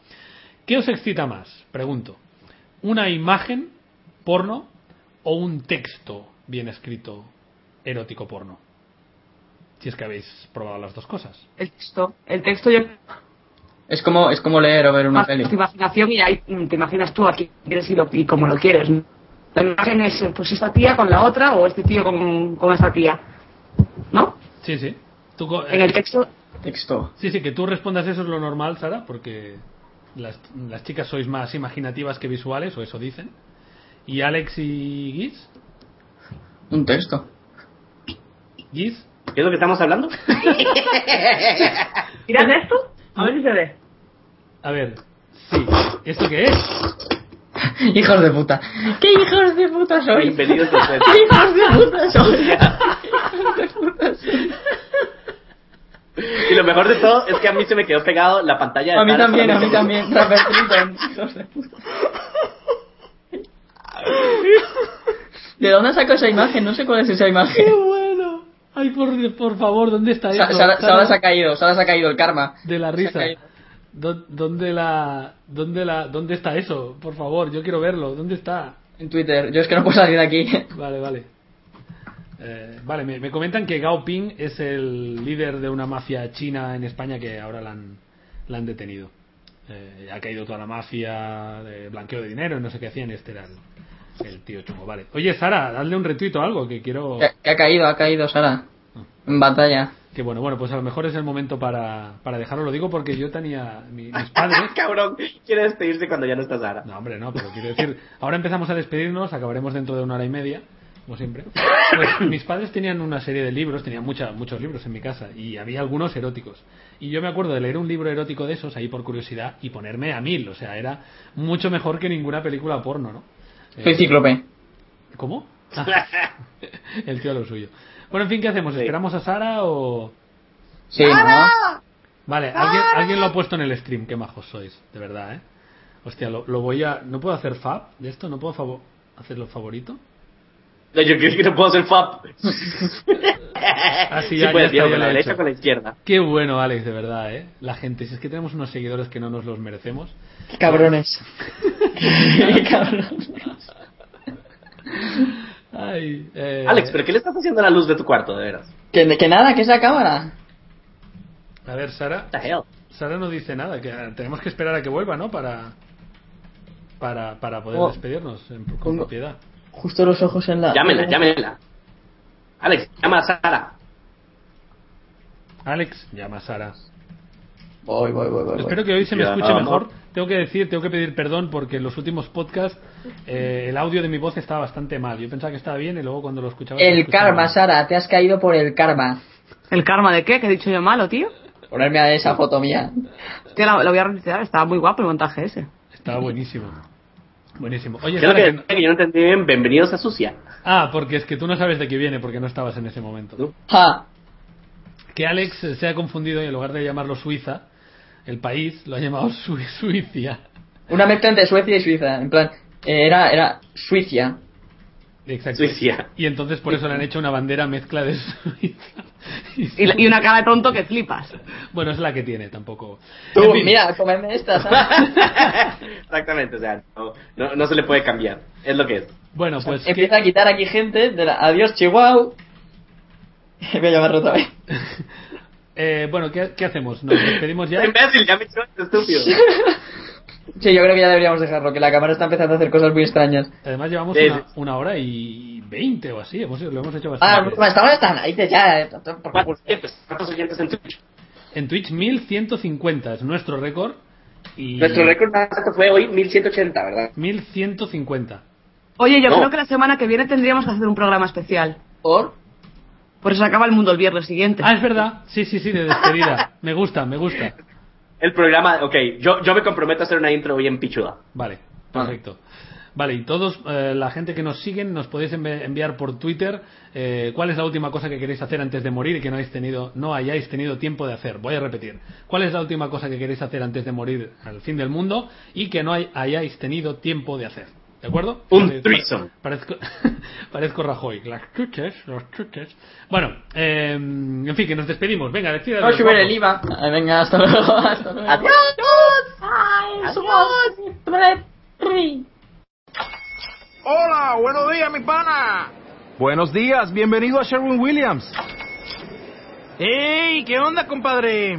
¿Qué os excita más? Pregunto. ¿Una imagen porno o un texto bien escrito erótico porno? Si es que habéis probado las dos cosas. El texto. El texto yo Es como, es como leer o ver una más peli. tu imaginación y ahí mm, te imaginas tú aquí quieres y, lo, y como lo quieres. La imagen es pues esta tía con la otra o este tío con, con esta tía. ¿No? Sí, sí. Tú En el texto Texto. Sí, sí, que tú respondas eso es lo normal, Sara, porque las, las chicas sois más imaginativas que visuales, o eso dicen. ¿Y Alex y Giz? Un texto. ¿Giz? ¿Qué es lo que estamos hablando? <laughs> <laughs> ¿Miras esto? A ver si se ve. A ver, sí. ¿Esto qué es? <laughs> hijos de puta. ¿Qué hijos de puta sois? Bienvenidos a. <laughs> ¿Qué hijos de puta <laughs> sois? Hijos de puta sois. Y lo mejor de todo es que a mí se me quedó pegado la pantalla de A mí también, a mí también. Rapper Triton, hijos de puta. ¿De dónde saco esa imagen? No sé cuál es esa imagen. ¡Qué bueno! Ay, por, por favor, ¿dónde está eso? Sara, Sara, Sara se ha caído, Sara se ha caído el karma. de la Se ha risa. caído. ¿Dó- ¿Dónde la, dónde la, dónde está eso? Por favor, yo quiero verlo. ¿Dónde está? En Twitter. Yo es que no puedo salir de aquí. <laughs> Vale, vale. Eh, vale, me, me comentan que Gao Ping es el líder de una mafia china en España que ahora la han, la han detenido. Eh, ha caído toda la mafia de blanqueo de dinero y no sé qué hacían. Este era el, el tío chungo. Vale. Oye, Sara, dale un retweet o algo que quiero. Que, que ha caído, ha caído Sara. En batalla. Que bueno, bueno, pues a lo mejor es el momento para, para dejarlo. Lo digo porque yo tenía. mi- mis <laughs> padres. Cabrón, quiere despedirse cuando ya no está Sara. No, hombre, no, pero quiero decir, ahora empezamos a despedirnos, acabaremos dentro de una hora y media, como siempre. Pues mis padres tenían una serie de libros, tenían mucha, muchos libros en mi casa, y había algunos eróticos. Y yo me acuerdo de leer un libro erótico de esos ahí por curiosidad y ponerme a mil, o sea, era mucho mejor que ninguna película porno, ¿no? Eh, Soy cíclope. ¿Cómo? Ah, <laughs> el tío a lo suyo. Bueno, en fin, ¿qué hacemos? Sí. ¿Esperamos a Sara o...? Sí, ¿no? Vale, alguien, alguien lo ha puesto en el stream, qué majos sois, de verdad, ¿eh? Hostia, lo, lo voy a... ¿No puedo hacer fab de esto? ¿No puedo favo- hacerlo favorito? No, yo creo que no puedo hacer fab. Ah, sí, sí ya- ya puedes, está, tío, ya con la derecha con la izquierda. Qué bueno, Alex, de verdad, ¿eh? La gente, si es que tenemos unos seguidores que no nos los merecemos. Cabrones. Qué <laughs> <laughs> cabrones. Ay, eh, Alex, ¿pero qué le estás haciendo a la luz de tu cuarto, de veras? Que, que nada, que esa cámara. A ver, Sara, What the hell? Sara no dice nada, que eh, tenemos que esperar a que vuelva, ¿no? Para para, para poder Oh. despedirnos en, con Pongo- propiedad. Justo los ojos en la. Llámela, llámela. Alex, llama a Sara. Alex, llama a Sara. Voy, voy, voy, voy. Espero que hoy se me escuche mejor. Tengo que decir, tengo que pedir perdón porque en los últimos podcasts eh, el audio de mi voz estaba bastante mal. Yo pensaba que estaba bien y luego cuando lo escuchaba... El escuchaba karma, mal. Sara, te has caído por el karma. ¿El karma de qué? ¿Que he dicho yo malo, tío? Ponerme a esa foto mía. Tío, lo, lo voy a retirar, estaba muy guapo el montaje ese. Estaba buenísimo. Buenísimo. Oye, ¿Qué es lo Sara, que, que- que yo no entendí bien? Bienvenidos a Sucia. Ah, porque es que tú no sabes de qué viene porque no estabas en ese momento. ¿No? Ja. Que Alex se ha confundido y en lugar de llamarlo Suiza, el país lo ha llamado <laughs> Su- Suicia. Una mezcla entre Suecia y Suiza. En plan, eh, era, era Suicia. Exacto. Suiza. Y entonces por eso le han hecho una bandera mezcla de <laughs> Suiza. Y, la- y una cara de tonto que flipas. Bueno, es la que tiene, tampoco. Tú, En fin. mira, comerme esta, ¿sabes? <laughs> Exactamente, o sea, no, no, no se le puede cambiar. Es lo que es. Bueno, pues... ¿qué- Empieza a quitar aquí gente. De la... Adiós, Chihuahua. Voy a llamarlo otra vez. Eh, bueno, ¿qué, qué hacemos? ¿Nos despedimos ya? <laughs> Imbécil, ya me estúpido. <laughs> Sí, yo creo que ya deberíamos dejarlo, que la cámara está empezando a hacer cosas muy extrañas. Además llevamos Sí, una, hora y veinte o así. Hemos, lo hemos hecho Ah, bastante. estamos hasta narices ya. eh, por ¿Cuántos oyentes? ¿Cuántos oyentes en Twitch? En Twitch 1150 es nuestro récord. Y Nuestro récord fue hoy 1180, ¿verdad? 1150. Oye, yo No. creo que la semana que viene tendríamos que hacer un programa especial. ¿Por? Por eso acaba el mundo el viernes siguiente. Ah, es verdad. Sí, sí, sí, de despedida. <laughs> Me gusta, me gusta. El programa, ok, yo, yo me comprometo a hacer una intro bien pichuda. Vale, perfecto. Vale, y todos, eh, la gente que nos siguen, nos podéis envi- enviar por Twitter eh, cuál es la última cosa que queréis hacer antes de morir y que no, hayáis tenido, no hayáis tenido tiempo de hacer. Voy a repetir. ¿Cuál es la última cosa que queréis hacer antes de morir al fin del mundo y que no hay- hayáis tenido tiempo de hacer? ¿De acuerdo? Un Pare- threesome. Parezco, <laughs> parezco Rajoy. Las chuches, los chuches. Bueno, eh, en fin, que nos despedimos. Venga, decid No adiós, subir el. IVA. Ah, venga, hasta luego. <laughs> Hasta luego. Adiós. Hola, buenos días, mi pana. Buenos días, bienvenido a Sherwin Williams. ¡Ey! ¿Qué onda, compadre?